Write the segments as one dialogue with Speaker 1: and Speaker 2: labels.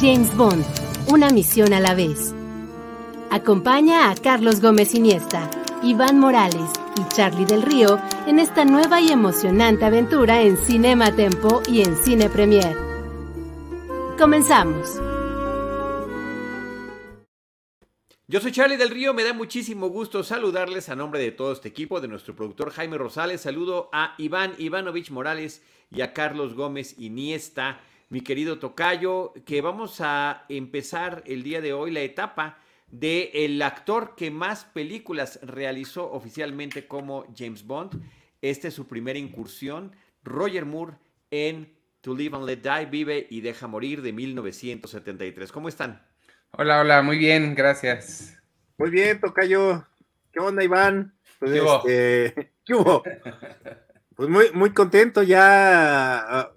Speaker 1: James Bond, una misión a la vez. Acompaña a Carlos Gómez Iniesta, Iván Morales y Charlie del Río en esta nueva y emocionante aventura en Cinema Tempo y en Cine Premier. Comenzamos.
Speaker 2: Yo soy Charlie del Río, me da muchísimo gusto saludarles a nombre de todo este equipo, de nuestro productor Jaime Rosales. Saludo a Iván Ivanovich Morales y a Carlos Gómez Iniesta mi querido Tocayo, que vamos a empezar el día de hoy la etapa de el actor que más películas realizó oficialmente como James Bond. Esta es su primera incursión, Roger Moore en To Live and Let Die, Vive y Deja Morir de 1973. ¿Cómo están?
Speaker 3: Hola, hola, muy bien, gracias.
Speaker 4: Muy bien, Tocayo. ¿Qué onda, Iván?
Speaker 3: Pues, ¿Qué, este,
Speaker 4: ¿Qué hubo? Pues muy, muy contento, ya,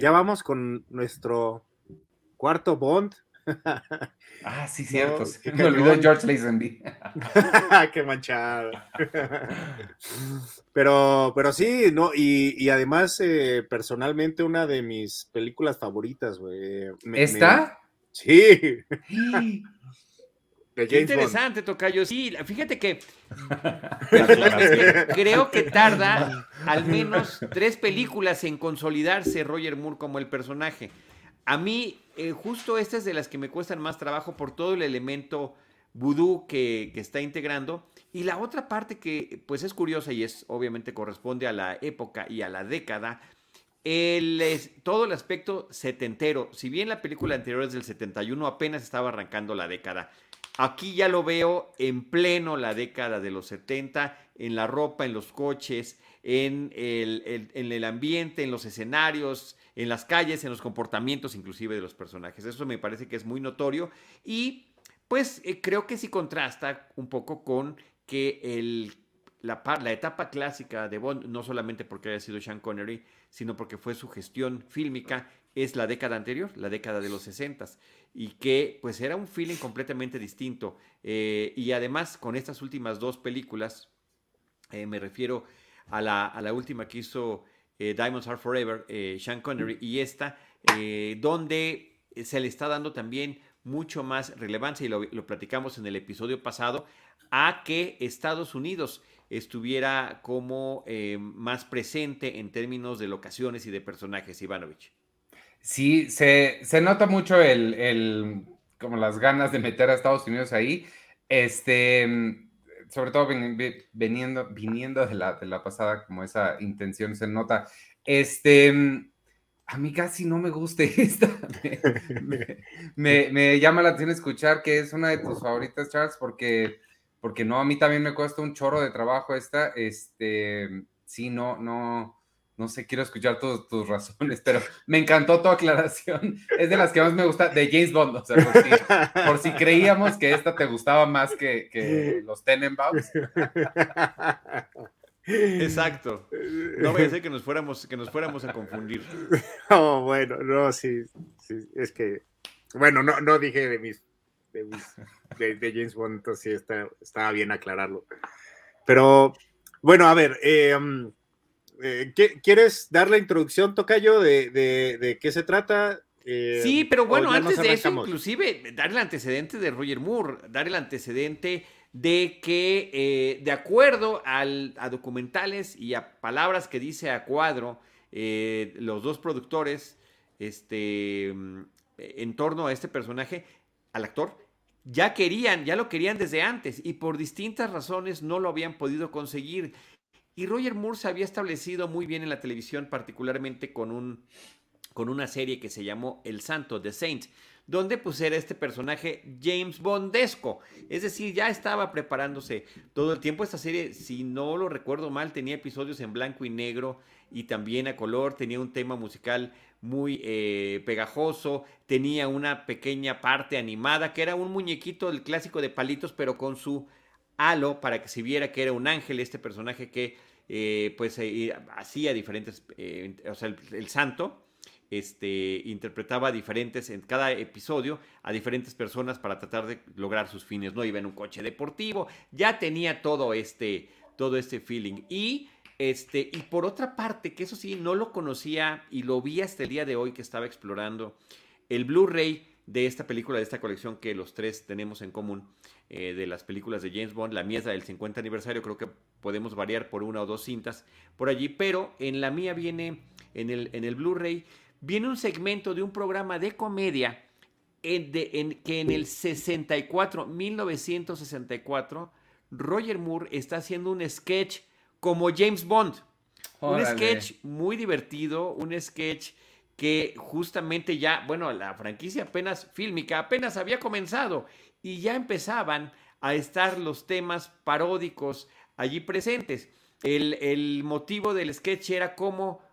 Speaker 4: ya vamos con nuestro cuarto Bond.
Speaker 3: Ah, sí, cierto. me olvidó George Lazenby.
Speaker 4: qué manchado. pero, pero sí, no, y, además, eh, personalmente, una de mis películas favoritas, güey.
Speaker 3: ¿Esta?
Speaker 4: Sí.
Speaker 2: Qué interesante, Tocayo. Sí, fíjate que creo que tarda al menos tres películas en consolidarse Roger Moore como el personaje. A mí, eh, justo esta es de las que me cuestan más trabajo por todo el elemento vudú que, está integrando. Y la otra parte que pues es curiosa y es obviamente corresponde a la época y a la década, el, todo el aspecto setentero. Si bien la película anterior es del 71, apenas estaba arrancando la década. Aquí ya lo veo en pleno la década de los 70, en la ropa, en los coches, en el, en el ambiente, en los escenarios, en las calles, en los comportamientos inclusive de los personajes. Eso me parece que es muy notorio y pues eh, creo que sí contrasta un poco con que el, la, la, etapa clásica de Bond, no solamente porque haya sido Sean Connery, sino porque fue su gestión fílmica, es la década anterior, la década de los 60 y que pues era un feeling completamente distinto. Eh, y además con estas últimas dos películas, eh, me refiero a la, a la, última que hizo eh, Diamonds Are Forever, Sean Connery, y esta, donde se le está dando también mucho más relevancia, y lo, lo platicamos en el episodio pasado, a que Estados Unidos estuviera como más presente en términos de locaciones y de personajes, Ivanovich.
Speaker 3: Sí, se, se nota mucho el, el, como las ganas de meter a Estados Unidos ahí. Este, sobre todo viniendo, viniendo de la, de la pasada, como esa intención se nota. Este, a mí casi no me gusta esta. Me, me, llama la atención escuchar que es una de tus favoritas, Charles, porque, porque no, a mí también me cuesta un chorro de trabajo esta. Este, sí, no, no, no sé, quiero escuchar tus, tus razones, pero me encantó tu aclaración. Es de las que más me gusta, de James Bond, o sea, por si, creíamos que esta te gustaba más que, que los Tenenbaums.
Speaker 2: Exacto. No voy a decir que nos fuéramos, que nos fuéramos a confundir.
Speaker 4: Oh, bueno, no, sí, sí, es que, bueno, no, no dije de mis, de, de, James Bond, entonces sí está, estaba bien aclararlo. Pero, bueno, a ver, eh, eh, ¿quieres dar la introducción, Tocayo, de, de, qué se trata?
Speaker 2: Eh, sí, pero bueno, antes de eso, inclusive, dar el antecedente de Roger Moore, dar el antecedente de que, eh, de acuerdo al, a documentales y a palabras que dice a cuadro, los dos productores, este, en torno a este personaje, al actor, ya querían, ya lo querían desde antes y por distintas razones no lo habían podido conseguir. Y Roger Moore se había establecido muy bien en la televisión, particularmente con un, con una serie que se llamó El Santo, The Saint, donde pues era este personaje James Bondesco. Es decir, ya estaba preparándose todo el tiempo. Esta serie, si no lo recuerdo mal, tenía episodios en blanco y negro y también a color, tenía un tema musical muy eh, pegajoso, tenía una pequeña parte animada que era un muñequito del clásico de palitos, pero con su halo para que se viera que era un ángel, este personaje que eh, pues eh, hacía diferentes, o sea, el, santo, este, interpretaba diferentes en cada episodio a diferentes personas para tratar de lograr sus fines, ¿no? Iba en un coche deportivo, ya tenía todo este, todo este feeling. Y este, y por otra parte, que eso sí, no lo conocía y lo vi hasta el día de hoy que estaba explorando el Blu-ray de esta película, de esta colección que los tres tenemos en común, eh, de las películas de James Bond. La mía es del 50 aniversario, creo que podemos variar por una o dos cintas por allí, pero en la mía viene, en el, en el Blu-ray, viene un segmento de un programa de comedia en, en, que en el 64, 1964, Roger Moore está haciendo un sketch como James Bond. Un sketch muy divertido, un sketch que justamente ya, bueno, la franquicia apenas fílmica apenas había comenzado y ya empezaban a estar los temas paródicos allí presentes. El, el motivo del sketch era cómo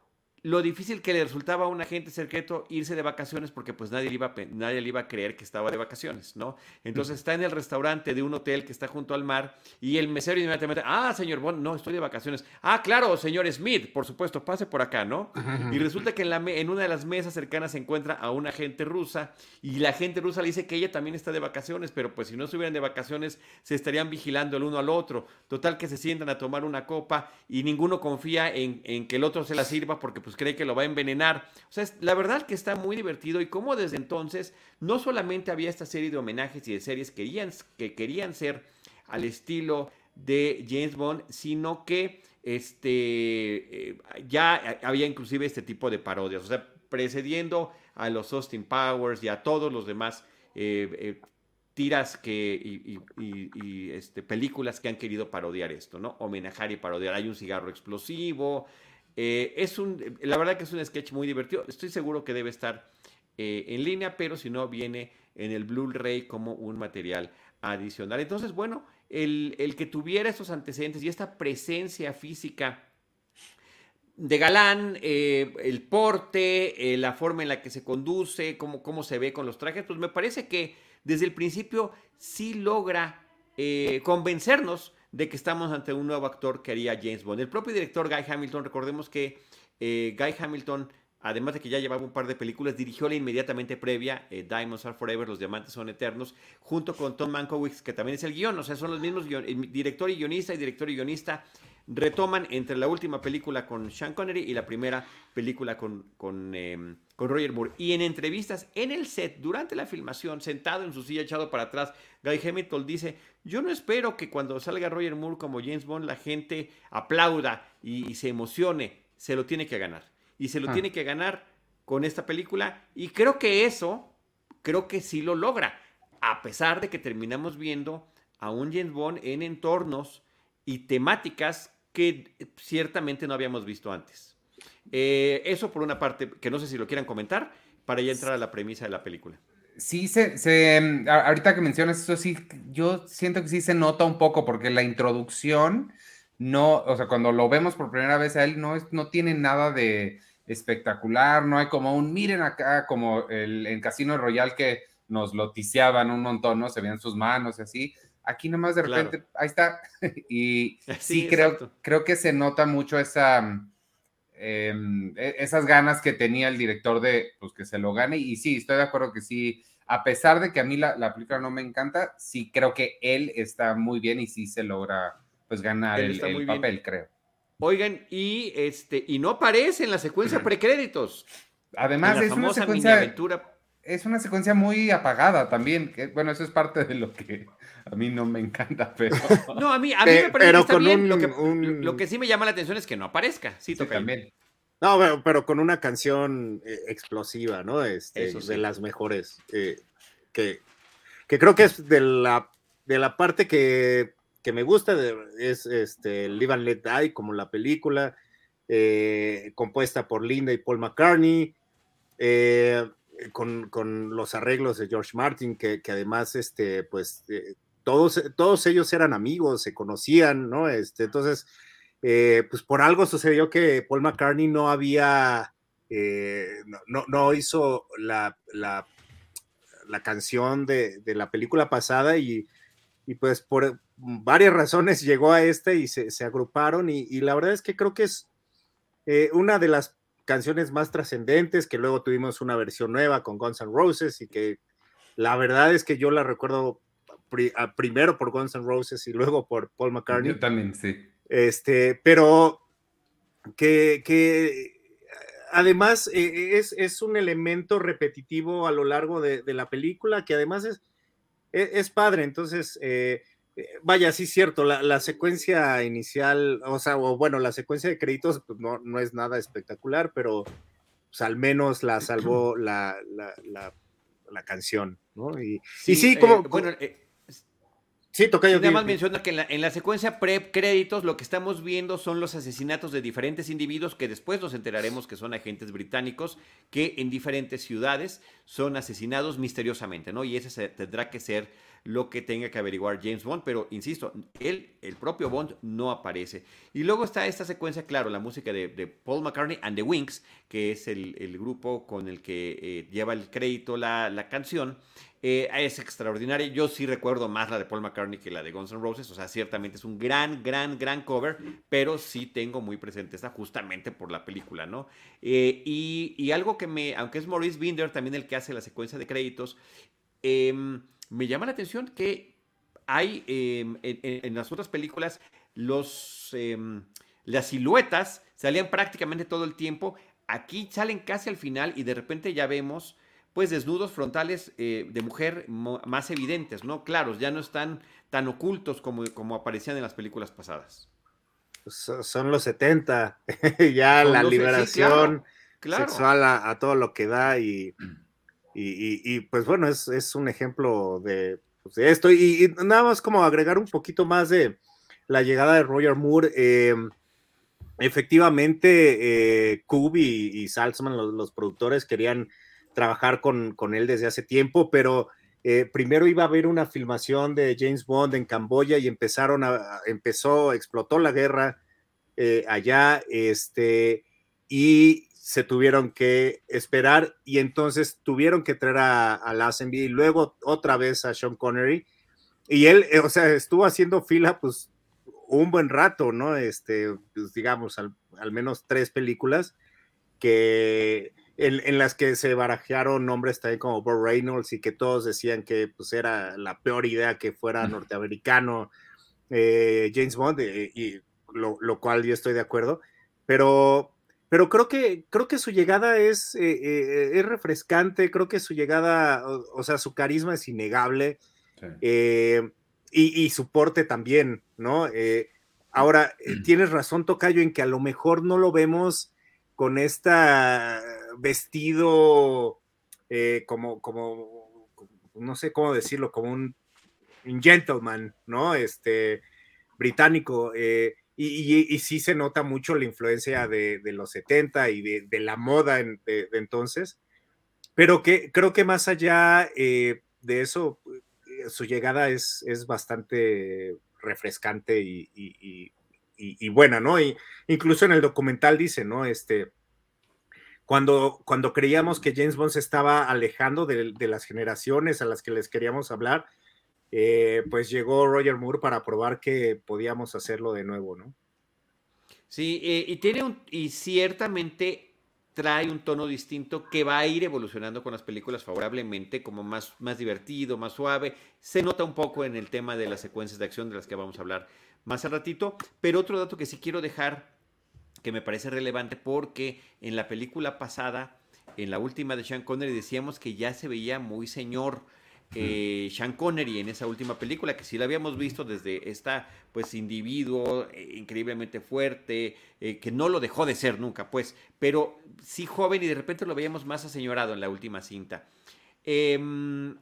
Speaker 2: lo difícil que le resultaba a un agente secreto irse de vacaciones porque pues nadie le iba a, nadie le iba a creer que estaba de vacaciones, ¿no? Entonces está en el restaurante de un hotel que está junto al mar y el mesero inmediatamente, ah, señor Bond, no, estoy de vacaciones. Ah, claro, señor Smith, por supuesto, pase por acá, ¿no? Y resulta que en, la, en una de las mesas cercanas se encuentra a una agente rusa y la agente rusa le dice que ella también está de vacaciones, pero pues si no estuvieran de vacaciones se estarían vigilando el uno al otro. Total que se sientan a tomar una copa y ninguno confía en, en que el otro se la sirva porque pues pues, cree que lo va a envenenar. O sea, la verdad que está muy divertido y como desde entonces no solamente había esta serie de homenajes y de series que querían, que querían ser al estilo de James Bond, sino que este, eh, ya había inclusive este tipo de parodias, o sea, precediendo a los Austin Powers y a todos los demás eh, eh, tiras que, y, este, películas que han querido parodiar esto, ¿no? Homenajar y parodiar. Hay un cigarro explosivo, eh, es un, la verdad que es un sketch muy divertido. Estoy seguro que debe estar eh, en línea, pero si no, viene en el Blu-ray como un material adicional. Entonces, bueno, el, que tuviera estos antecedentes y esta presencia física de galán, eh, el porte, la forma en la que se conduce, cómo, cómo se ve con los trajes, pues me parece que desde el principio sí logra convencernos de que estamos ante un nuevo actor que haría James Bond. El propio director Guy Hamilton, recordemos que eh, Guy Hamilton, además de que ya llevaba un par de películas, dirigió la inmediatamente previa eh, Diamonds Are Forever, Los Diamantes Son Eternos, junto con Tom Mankiewicz, que también es el guion, o sea, son los mismos director y guionista y director y guionista retoman entre la última película con Sean Connery y la primera película con, con, em, con, Roger Moore. Y en entrevistas en el set, durante la filmación, sentado en su silla echado para atrás, Guy Hamilton dice, yo no espero que cuando salga Roger Moore como James Bond la gente aplauda y, se emocione, se lo tiene que ganar. Y se lo ah. tiene que ganar con esta película. Y creo que eso, creo que sí lo logra. A pesar de que terminamos viendo a un James Bond en entornos y temáticas que ciertamente no habíamos visto antes. Eh, eso por una parte, que no sé si lo quieran comentar, para ya entrar a la premisa de la película.
Speaker 3: Sí, se, se, ahorita que mencionas eso, sí, yo siento que sí se nota un poco, porque la introducción, no, o sea, cuando lo vemos por primera vez a él, no, es, no tiene nada de espectacular, no hay como un, miren acá, como el, en Casino Royal que nos loticiaban un montón, ¿no? Se veían sus manos y así. Aquí nomás de repente, ahí está. y sí, creo, creo que se nota mucho esa, em, e, esas ganas que tenía el director de pues, que se lo gane. Y sí, estoy de acuerdo que sí, a pesar de que a mí la, la película no me encanta, sí creo que él está muy bien y sí se logra pues ganar el, papel, creo.
Speaker 2: Oigan, y este, y no aparece en la secuencia precréditos.
Speaker 3: Además, es una secuencia. Es una secuencia muy apagada también. Que, bueno, eso es parte de lo que a mí no me encanta, pero.
Speaker 2: No, a mí, a mí me parece que está bien. lo, que, lo, que, sí me llama la atención es que no aparezca. Sí, también.
Speaker 4: No, pero, con una canción eh, explosiva, ¿no? Este, De las mejores. Eh, que, que creo que es de la, de la parte que, que me gusta, de, es este, Live and Let Die, como la película, eh, compuesta por Linda y Paul McCartney eh, con, los arreglos de George Martin, que, además, este, pues, eh, todos, todos ellos eran amigos, se conocían, ¿no? Este, entonces, eh, pues por algo sucedió que Paul McCartney no había, no, no, hizo la, la, canción de, la película pasada y, y, pues por varias razones llegó a este y se, se agruparon y, y, la verdad es que creo que es una de las canciones más trascendentes, que luego tuvimos una versión nueva con Guns N' Roses y que la verdad es que yo la recuerdo primero por Guns N' Roses y luego por Paul McCartney.
Speaker 3: Yo también, sí.
Speaker 4: Este, pero que, además eh, es, es, un elemento repetitivo a lo largo de, la película, que además es, e, es, padre. Entonces, eh, vaya, sí, cierto, la, secuencia inicial, o sea, o bueno, la secuencia de créditos pues, no, no, es nada espectacular, pero pues, al menos la salvó la, la, la canción, ¿no? Y sí, sí, como...
Speaker 2: Eh, bueno, eh,
Speaker 4: Sí, toca yo.
Speaker 2: Nada más menciona que en la, en la secuencia pre-créditos lo que estamos viendo son los asesinatos de diferentes individuos que después nos enteraremos que son agentes británicos que en diferentes ciudades son asesinados misteriosamente, ¿no? Y ese tendrá que ser lo que tenga que averiguar James Bond, pero insisto, él, el propio Bond, no aparece. Y luego está esta secuencia, claro, la música de, Paul McCartney and the Wings, que es el, grupo con el que eh, lleva el crédito la, la canción. Eh, es extraordinaria. Yo sí recuerdo más la de Paul McCartney que la de Guns N' Roses. O sea, ciertamente es un gran, gran, gran cover, pero sí tengo muy presente esta justamente por la película, ¿no? Eh, y, y, algo que me, aunque es Maurice Binder también el que hace la secuencia de créditos, eh, me llama la atención que hay em, en, las otras películas los, em, las siluetas salían prácticamente todo el tiempo. Aquí salen casi al final y de repente ya vemos pues desnudos frontales eh, de mujer más evidentes, ¿no? Claros, ya no están tan ocultos como, como aparecían en las películas pasadas.
Speaker 4: Son los 70, ya la liberación sexual a, todo lo que da y y, pues bueno, es, un ejemplo de, pues, esto. Y, nada más como agregar un poquito más de la llegada de Roger Moore. Em, efectivamente, eh, y, Salzman, los, productores, querían trabajar con, él desde hace tiempo, pero eh, primero iba a haber una filmación de James Bond en Camboya y empezaron a, empezó, explotó la guerra eh, allá, este, y se tuvieron que esperar y entonces tuvieron que traer a, a y luego otra vez a Sean Connery. Y él, eh, o sea, estuvo haciendo fila pues un buen rato, ¿no? Este, pues, digamos, al, menos tres películas que en, las que se barajearon nombres también como Bob Reynolds y que todos decían que pues era la peor idea que fuera norteamericano eh, James Bond, eh, y lo, lo, cual yo estoy de acuerdo, pero pero creo que, creo que su llegada es, eh, es refrescante, creo que su llegada, o, sea, su carisma es innegable eh, y, su porte también, ¿no? ahora, tienes razón, Tocayo, en que a lo mejor no lo vemos con este vestido como, como, no sé cómo decirlo, como un, un gentleman, ¿no? Este, británico. Y, sí se nota mucho la influencia de, los 70 y de, la moda de, entonces, pero que creo que más allá eh, de eso, eh, su llegada es, es bastante refrescante y, buena, ¿no? Y incluso en el documental dice, ¿no? Este, cuando, cuando creíamos que James Bond se estaba alejando de, de las generaciones a las que les queríamos hablar, eh, pues llegó Roger Moore para probar que podíamos hacerlo de nuevo, ¿no?
Speaker 2: Sí, eh, y tiene un, y ciertamente trae un tono distinto que va a ir evolucionando con las películas favorablemente, como más, más divertido, más suave. Se nota un poco en el tema de las secuencias de acción de las que vamos a hablar más al ratito. Pero otro dato que sí quiero dejar, que me parece relevante, porque en la película pasada, en la última de Sean Connery, decíamos que ya se veía muy señor eh, Sean Connery en esa última película, que sí la habíamos visto desde esta, pues, individuo eh, increíblemente fuerte, eh, que no lo dejó de ser nunca, pues, pero sí joven y de repente lo veíamos más aseñorado en la última cinta. Em,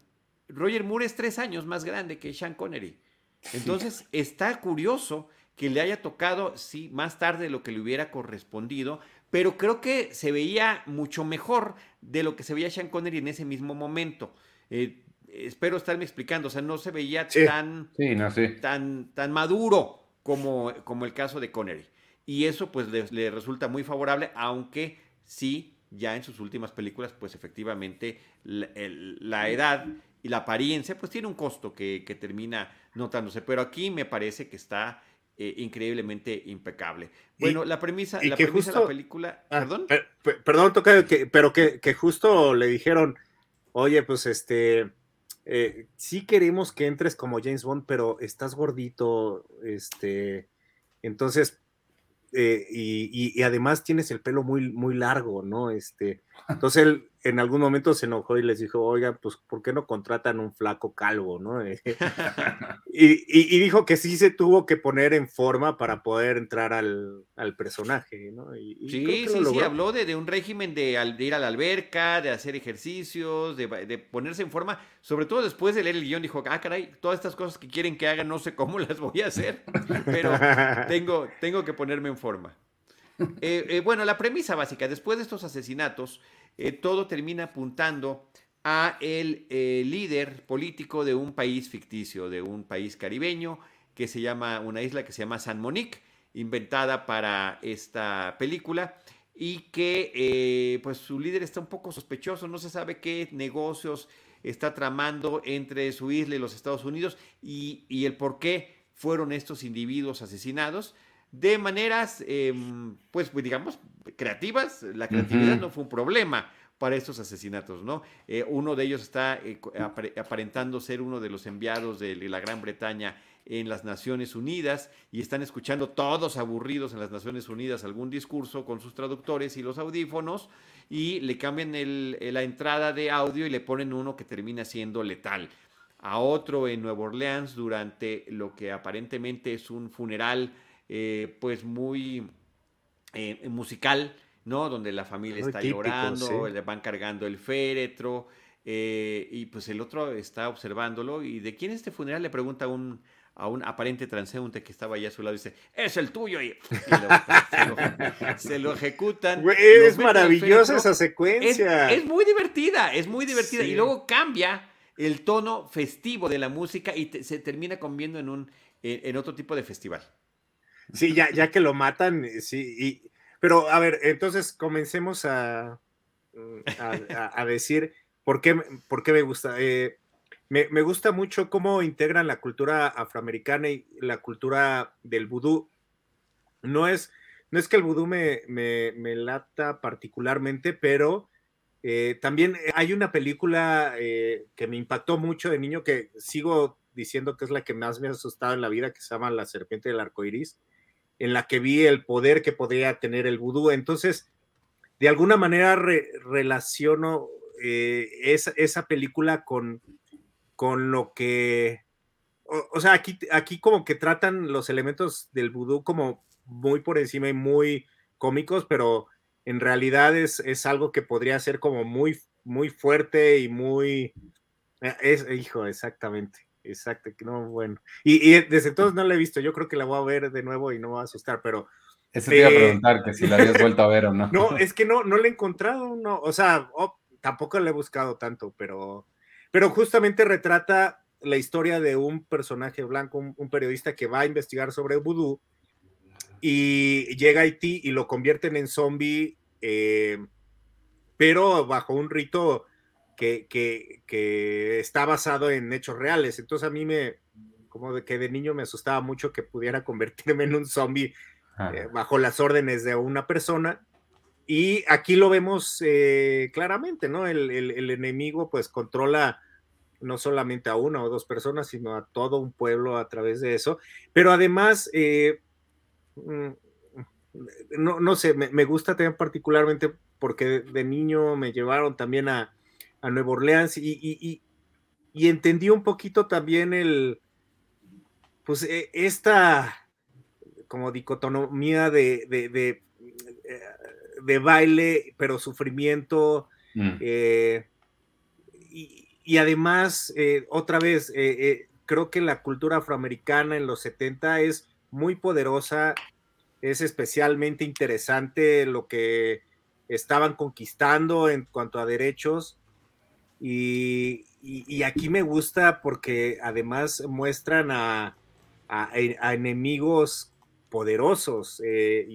Speaker 2: Roger Moore es tres años más grande que Sean Connery. Entonces, está curioso que le haya tocado, sí, más tarde de lo que le hubiera correspondido, pero creo que se veía mucho mejor de lo que se veía Sean Connery en ese mismo momento. Eh, espero estarme explicando, o sea, no se veía tan, tan, tan maduro como, como el caso de Connery. Y eso pues le, resulta muy favorable, aunque sí, ya en sus últimas películas, pues efectivamente la, edad y la apariencia pues tiene un costo que, que termina notándose. Pero aquí me parece que está eh, increíblemente impecable. Bueno, la premisa, la premisa de la película.
Speaker 4: Ah, perdón. perdón, toca, que, pero que, que, justo le dijeron, oye, pues este. Eh, sí queremos que entres como James Bond, pero estás gordito, este, entonces, eh, y, y, además tienes el pelo muy, muy largo, ¿no? Este, entonces él en algún momento se enojó y les dijo, oiga, pues, ¿por qué no contratan un flaco calvo, no? y, dijo que sí se tuvo que poner en forma para poder entrar al, personaje, ¿no?
Speaker 2: sí, sí, sí, habló de, un régimen de, ir a la alberca, de hacer ejercicios, de, ponerse en forma, sobre todo después de leer el guion, dijo, ah, caray, todas estas cosas que quieren que haga, no sé cómo las voy a hacer, pero tengo, tengo que ponerme en forma. Eh, eh, bueno, la premisa básica, después de estos asesinatos, eh, todo termina apuntando a el líder político de un país ficticio, de un país caribeño, que se llama, una isla que se llama San Monique, inventada para esta película, y que pues su líder está un poco sospechoso, no se sabe qué negocios está tramando entre su isla y los Estados Unidos y, y el por qué fueron estos individuos asesinados de maneras, em, pues, pues, digamos, creativas. La creatividad no fue un problema para estos asesinatos, ¿no? Eh, uno de ellos está eh, aparentando ser uno de los enviados de la Gran Bretaña en las Naciones Unidas y están escuchando todos aburridos en las Naciones Unidas algún discurso con sus traductores y los audífonos y le cambian la entrada de audio y le ponen uno que termina siendo letal. A otro en Nueva Orleans durante lo que aparentemente es un funeral eh, pues muy eh, musical, ¿no? Donde la familia está llorando, le van cargando el féretro, eh, y pues el otro está observándolo, y ¿de quién es este funeral? Le pregunta a un, a un aparente transeúnte que estaba allá a su lado y dice, es el tuyo, y, se, lo, ejecutan.
Speaker 4: es maravillosa esa secuencia.
Speaker 2: Es, muy divertida, es muy divertida, y luego cambia el tono festivo de la música y se termina conviendo en, un, en otro tipo de festival.
Speaker 4: Sí, ya, ya que lo matan, eh, sí. Y, pero a ver, entonces comencemos a, mm, a, decir por qué, por qué me gusta. Eh, me, me, gusta mucho cómo integran la cultura afroamericana y la cultura del vudú. No es, no es que el vudú me, me, me lata particularmente, pero eh, también hay una película que me impactó mucho de niño que sigo diciendo que es la que más me ha asustado en la vida, que se llama La Serpiente del Arco Iris en la que vi el poder que podía tener el vudú. Entonces, de alguna manera relaciono eh, esa, película con, con lo que, o, sea, aquí, aquí como que tratan los elementos del vudú como muy por encima y muy cómicos, pero en realidad es, es algo que podría ser como muy, muy fuerte y muy... Eh, es, hijo, exactamente. Exacto, que no, bueno. Y, desde entonces no la he visto, yo creo que la voy a ver de nuevo y no me va a asustar, pero...
Speaker 3: Eso te iba a preguntar, que si la habías vuelto a ver o no.
Speaker 4: No, es que no, no la he encontrado, no, o sea, oh, tampoco la he buscado tanto, pero, pero justamente retrata la historia de un personaje blanco, un, periodista que va a investigar sobre vudú y llega a Haití y lo convierten en zombie, eh, pero bajo un rito que, está basado en hechos reales. Entonces a mí me, como de que de niño me asustaba mucho que pudiera convertirme en un zombie eh, bajo las órdenes de una persona. Y aquí lo vemos eh, claramente, ¿no? El, enemigo pues controla no solamente a una o dos personas, sino a todo un pueblo a través de eso. Pero además, eh, mm, no, no sé, me, me, gusta también particularmente porque de niño me llevaron también a, a Nueva Orleans y, y, y, entendí un poquito también el, pues e, esta como dicotomía de, de, de, eh, baile, pero sufrimiento. Mm. Eh, y, además, eh, otra vez, creo que la cultura afroamericana en los 70 es muy poderosa es especialmente interesante lo que estaban conquistando en cuanto a derechos. Y, aquí me gusta porque además muestran a, enemigos poderosos eh,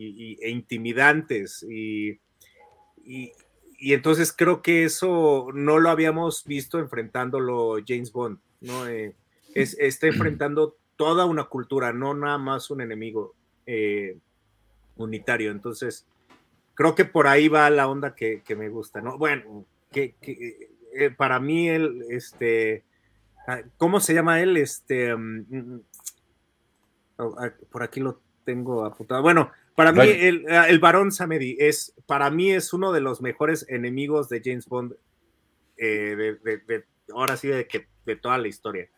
Speaker 4: e intimidantes. Y, entonces creo que eso no lo habíamos visto enfrentándolo James Bond, ¿no? Eh, está enfrentando toda una cultura, no nada más un enemigo eh, unitario. Entonces, creo que por ahí va la onda que, me gusta, ¿no? Bueno, que, eh, para mí él, este, ah, ¿cómo se llama él? Este, mm, mm, oh, ah, por aquí lo tengo apuntado. Bueno, para mí el, ah, el varón Samedi es, para mí es uno de los mejores enemigos de James Bond, eh, de, ahora sí, de, que, de toda la historia.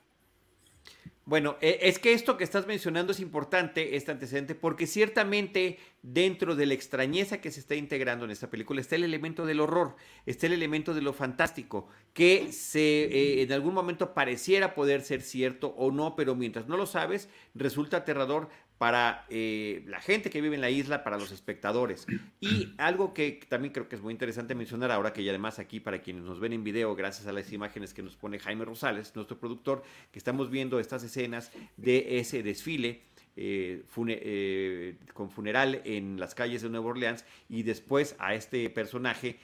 Speaker 2: Bueno, e, es que esto que estás mencionando es importante, este antecedente, porque ciertamente dentro de la extrañeza que se está integrando en esta película está el elemento del horror, está el elemento de lo fantástico, que se, eh, en algún momento pareciera poder ser cierto o no, pero mientras no lo sabes, resulta aterrador para eh, la gente que vive en la isla, para los espectadores. Y algo que también creo que es muy interesante mencionar ahora, que además aquí para quienes nos ven en video, gracias a las imágenes que nos pone Jaime Rosales, nuestro productor, que estamos viendo estas escenas de ese desfile. Eh, eh, con funeral en las calles de Nueva Orleans y después a este personaje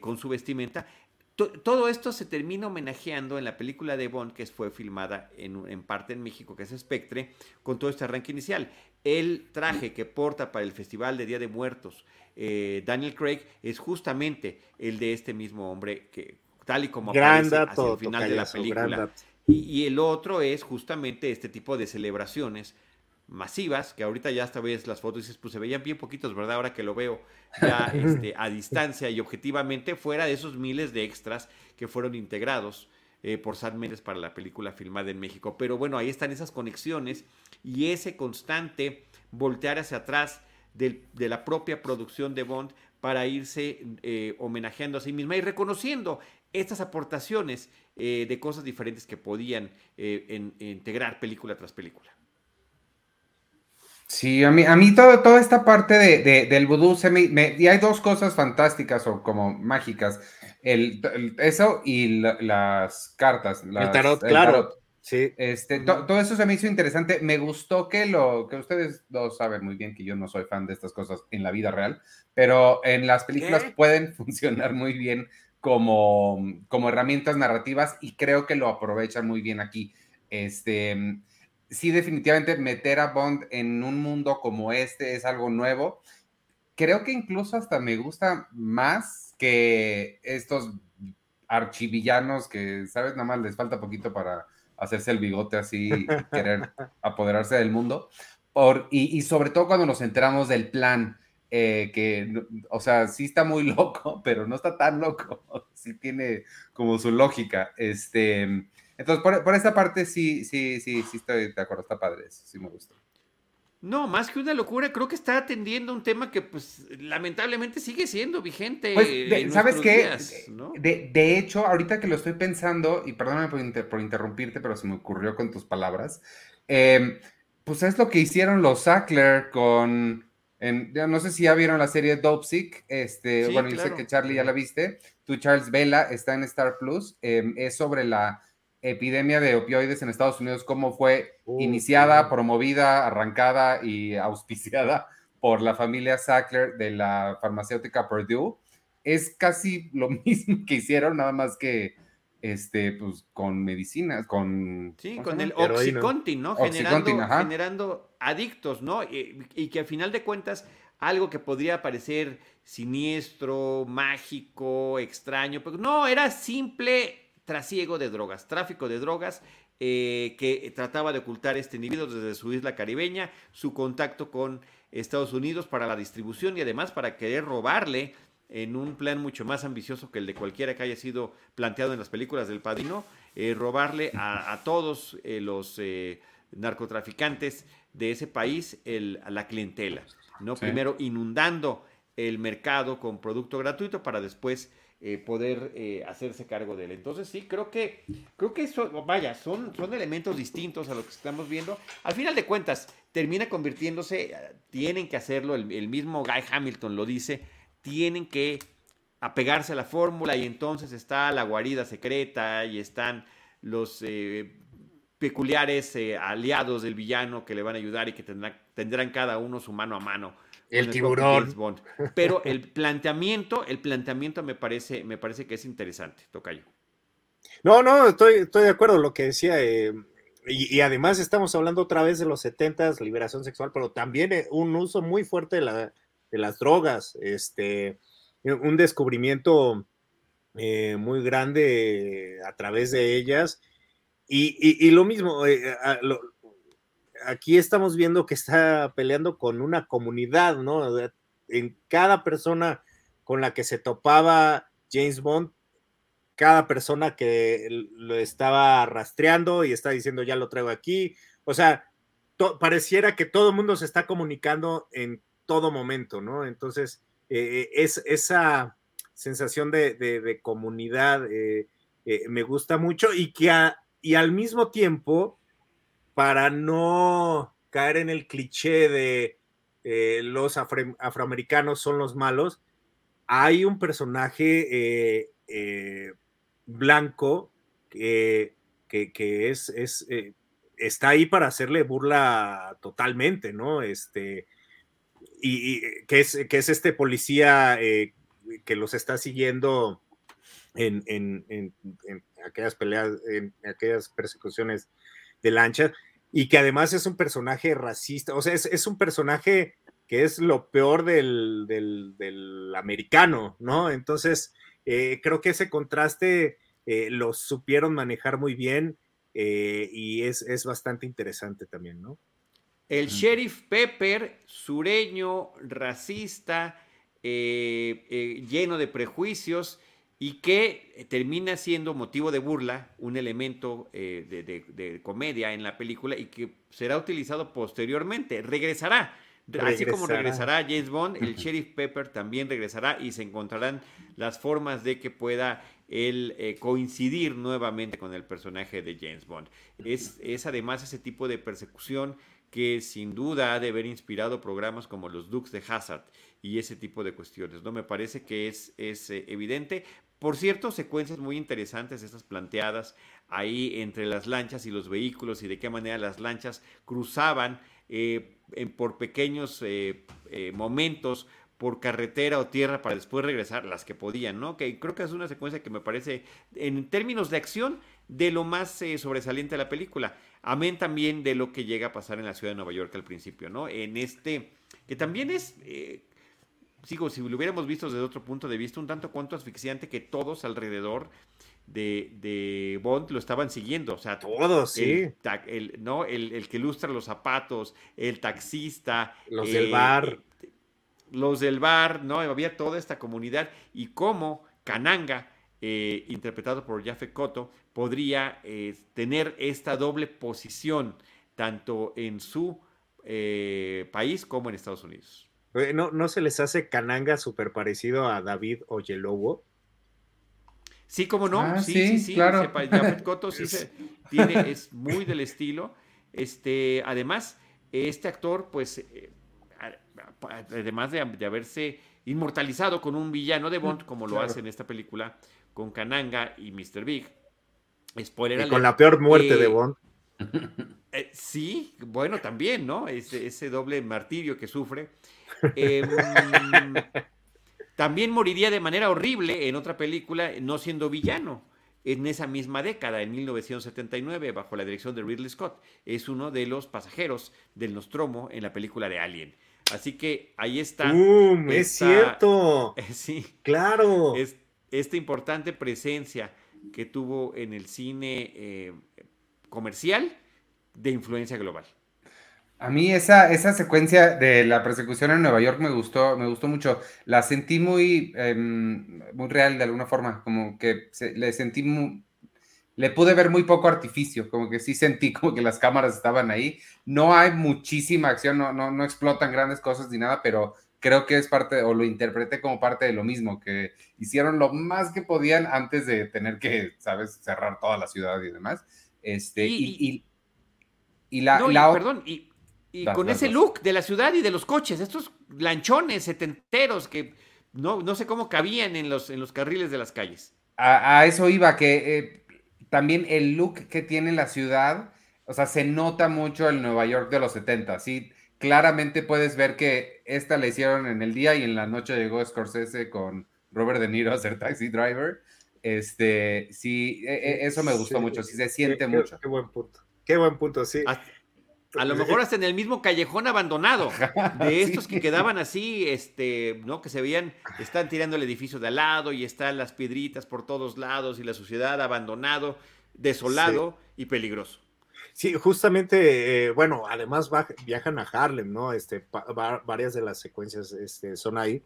Speaker 2: con su vestimenta todo esto se termina homenajeando en la película de Bond que fue filmada en, parte en México, que es Spectre, con todo este arranque inicial. El traje que porta para el Festival de Día de Muertos eh, Daniel Craig es justamente el de este mismo hombre que tal y como aparece hacia el final de la película. y, el otro es justamente este tipo de celebraciones masivas, que ahorita ya hasta ves las fotos y dices, pues se veían bien poquitos, ¿verdad? Ahora que lo veo ya este, a distancia y objetivamente, fuera de esos miles de extras que fueron integrados eh, por Sam Mendes para la película filmada en México. Pero bueno, ahí están esas conexiones y ese constante voltear hacia atrás de, la propia producción de Bond para irse eh, homenajeando a sí misma y reconociendo estas aportaciones eh, de cosas diferentes que podían integrar película tras película.
Speaker 3: Sí, a mí, a mí todo, toda esta parte de, del vudú, se me, y hay dos cosas fantásticas o como mágicas, el, eso y las cartas.
Speaker 4: el tarot, claro. Sí.
Speaker 3: Este, todo eso se me hizo interesante. Me gustó que lo que ustedes dos saben muy bien que yo no soy fan de estas cosas en la vida real, pero en las películas pueden funcionar muy bien como, como herramientas narrativas y creo que lo aprovechan muy bien aquí. Este, sí, definitivamente meter a Bond en un mundo como este es algo nuevo. Creo que incluso hasta me gusta más que estos archivillanos que, ¿sabes? Nada más les falta poquito para hacerse el bigote así, y querer apoderarse del mundo. Por, y, sobre todo cuando nos enteramos del plan, eh, que, o sea, sí está muy loco, pero no está tan loco, sí tiene como su lógica. Este, entonces, por, esa parte sí, sí, sí, sí estoy de acuerdo, está padre, eso sí me gusta.
Speaker 2: No, más que una locura, creo que está atendiendo un tema que, pues, lamentablemente sigue siendo vigente.
Speaker 3: Pues, ¿sabes qué? de, hecho, ahorita que lo estoy pensando, y perdóname por, interrumpirte, pero se me ocurrió con tus palabras, em, pues es lo que hicieron los Sackler con, no sé si ya vieron la serie Dope este, bueno, yo sé que Charlie ya la viste, tú Charles Vela está en Star Plus, em, es sobre la epidemia de opioides en Estados Unidos, cómo fue iniciada, promovida, arrancada y auspiciada por la familia Sackler de la farmacéutica Purdue. Es casi lo mismo que hicieron, nada más que este, pues, con medicinas, con...
Speaker 2: Sí, con el Oxycontin, ¿no? generando, generando, adictos, ¿no? Y, y, que al final de cuentas, algo que podría parecer siniestro, mágico, extraño, pero no, era simple trasiego de drogas, tráfico de drogas, eh, que trataba de ocultar este individuo desde su isla caribeña, su contacto con Estados Unidos para la distribución y además para querer robarle en un plan mucho más ambicioso que el de cualquiera que haya sido planteado en las películas del Padrino, eh, robarle a, todos eh, los narcotraficantes de ese país a la clientela, ¿no? Primero inundando el mercado con producto gratuito para después eh, poder eh, hacerse cargo de él. Entonces sí, creo que, creo que eso, vaya, son, son elementos distintos a lo que estamos viendo. Al final de cuentas, termina convirtiéndose, tienen que hacerlo, el, el mismo Guy Hamilton lo dice, tienen que apegarse a la fórmula y entonces está la guarida secreta y están los eh, peculiares eh, aliados del villano que le van a ayudar y que tendrán, tendrán cada uno su mano a mano.
Speaker 4: El tiburón.
Speaker 2: Pero el planteamiento, el planteamiento me parece, me parece que es interesante, Tocayo.
Speaker 4: No, no, estoy, estoy de acuerdo con lo que decía. Eh, y, además estamos hablando otra vez de los 70 liberación sexual, pero también un uso muy fuerte de, la, de las drogas, este, un descubrimiento muy grande a través de ellas y, lo mismo, eh, aquí estamos viendo que está peleando con una comunidad, ¿no? En cada persona con la que se topaba James Bond, cada persona que lo estaba rastreando y está diciendo ya lo traigo aquí, o sea, pareciera que todo el mundo se está comunicando en todo momento, ¿no? Entonces, eh, es esa sensación de, comunidad eh, me gusta mucho y que y al mismo tiempo, para no caer en el cliché de eh, los afroamericanos son los malos, hay un personaje eh, eh, blanco que, que, es, es está ahí para hacerle burla totalmente, ¿no? Este, y, que, es, que es este policía que los está siguiendo en, en, aquellas peleas, en aquellas persecuciones de lancha, y que además es un personaje racista, o sea, es, un personaje que es lo peor del, del, americano, ¿no? Entonces, eh, creo que ese contraste eh, lo supieron manejar muy bien eh, y es, es, bastante interesante también, ¿no?
Speaker 2: El sheriff Pepper, sureño, racista, lleno de prejuicios, y que eh, termina siendo motivo de burla, un elemento eh, de, comedia en la película y que será utilizado posteriormente. Regresará. Así como regresará James Bond, el Sheriff Pepper también regresará y se encontrarán las formas de que pueda él eh, coincidir nuevamente con el personaje de James Bond. Es, es además ese tipo de persecución que sin duda ha de haber inspirado programas como los Dukes de Hazard y ese tipo de cuestiones. ¿no? Me parece que es, es evidente. Por cierto, secuencias muy interesantes estas planteadas ahí entre las lanchas y los vehículos y de qué manera las lanchas cruzaban eh, por pequeños eh, eh, momentos por carretera o tierra para después regresar las que podían, ¿no? Que creo que es una secuencia que me parece, en términos de acción, de lo más sobresaliente de la película. Amén también de lo que llega a pasar en la ciudad de Nueva York al principio, ¿no? En este, que también es sigo, si lo hubiéramos visto desde otro punto de vista, un tanto cuanto asfixiante que todos alrededor de, Bond lo estaban siguiendo. O sea,
Speaker 4: todos, sí.
Speaker 2: El, ¿no? El, que ilustra los zapatos, el taxista.
Speaker 4: Los del bar.
Speaker 2: Eh, los del bar, ¿no? Había toda esta comunidad. Y cómo Kananga, eh, interpretado por Jaffe Cotto, podría eh, tener esta doble posición, tanto en su país como en Estados Unidos.
Speaker 4: ¿No, ¿No se les hace Cananga súper parecido a David Oyelowo?
Speaker 2: Sí, como no, ah, sí, sí, sí, claro. Cotto sí se, tiene, es muy del estilo. Este, además, este actor, pues, eh, además de, haberse inmortalizado con un villano de Bond, como lo hace en esta película, con Cananga y Mr. Big.
Speaker 4: Spoiler y con la peor muerte de Bond.
Speaker 2: Eh, sí, bueno, también, ¿no? Ese, ese doble martirio que sufre. Em, también moriría de manera horrible en otra película, no siendo villano, en esa misma década, en 1979, bajo la dirección de Ridley Scott. Es uno de los pasajeros del Nostromo en la película de Alien. Así que ahí está.
Speaker 4: es cierto.
Speaker 2: sí.
Speaker 4: Claro.
Speaker 2: Es, esta importante presencia que tuvo en el cine eh, comercial de influencia global.
Speaker 3: A mí esa, esa secuencia de la persecución en Nueva York me gustó, me gustó mucho. La sentí muy, em, muy real de alguna forma, como que le sentí, le pude ver muy poco artificio, como que sí sentí como que las cámaras estaban ahí. No hay muchísima acción, no, no, no explotan grandes cosas ni nada, pero creo que es parte, o lo interpreté como parte de lo mismo, que hicieron lo más que podían antes de tener que, ¿sabes?, cerrar toda la ciudad y demás. Este, y, y,
Speaker 2: la, la, perdón, y Y con ese look de la ciudad y de los coches, estos lanchones setenteros que no, no sé cómo cabían en los, en los carriles de las calles.
Speaker 3: A, a eso iba, que eh, también el look que tiene la ciudad, o sea, se nota mucho el Nueva York de los 70, sí. Claramente puedes ver que esta la hicieron en el día y en la noche llegó Scorsese con Robert De Niro a ser taxi driver. Este, sí, e- e- eso me gustó
Speaker 4: Sí,
Speaker 3: mucho, sí se siente
Speaker 4: qué-
Speaker 3: mucho.
Speaker 4: Qué buen punto. Qué buen punto, sí.
Speaker 2: A, a lo mejor hasta en el mismo callejón abandonado, de estos
Speaker 3: Sí.
Speaker 2: que quedaban así, este, ¿no? Que se veían, están tirando el edificio de al lado y están las piedritas por todos lados y la sociedad abandonado, desolado y peligroso.
Speaker 4: Sí, justamente, eh, bueno, además va- viajan a Harlem, ¿no? Este, pa- va- varias de las secuencias este, son ahí.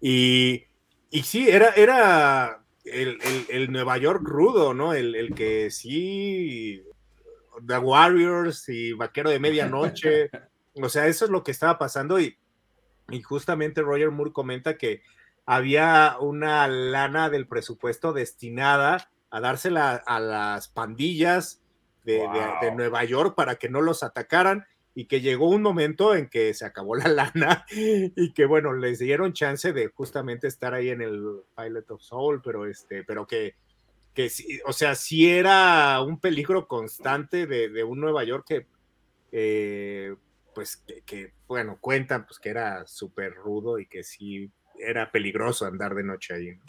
Speaker 4: Y, y sí, era, era el, el- el Nueva York rudo, ¿no? El, el que sí, The Warriors y Vaquero de Medianoche, o sea, eso es lo que estaba pasando y, y justamente Roger Moore comenta que había una lana del presupuesto destinada a dársela a las pandillas de, de- de
Speaker 3: Wow.
Speaker 4: Nueva York para que no los atacaran y que llegó un momento en que se acabó la lana y que bueno, les dieron chance de justamente estar ahí en el Pilot of Soul, pero este, pero que, que sí, o sea, sí era un peligro constante de, de un Nueva York que eh, pues que, que, bueno, cuentan pues que era súper rudo y que sí era peligroso andar de noche ahí. ¿no?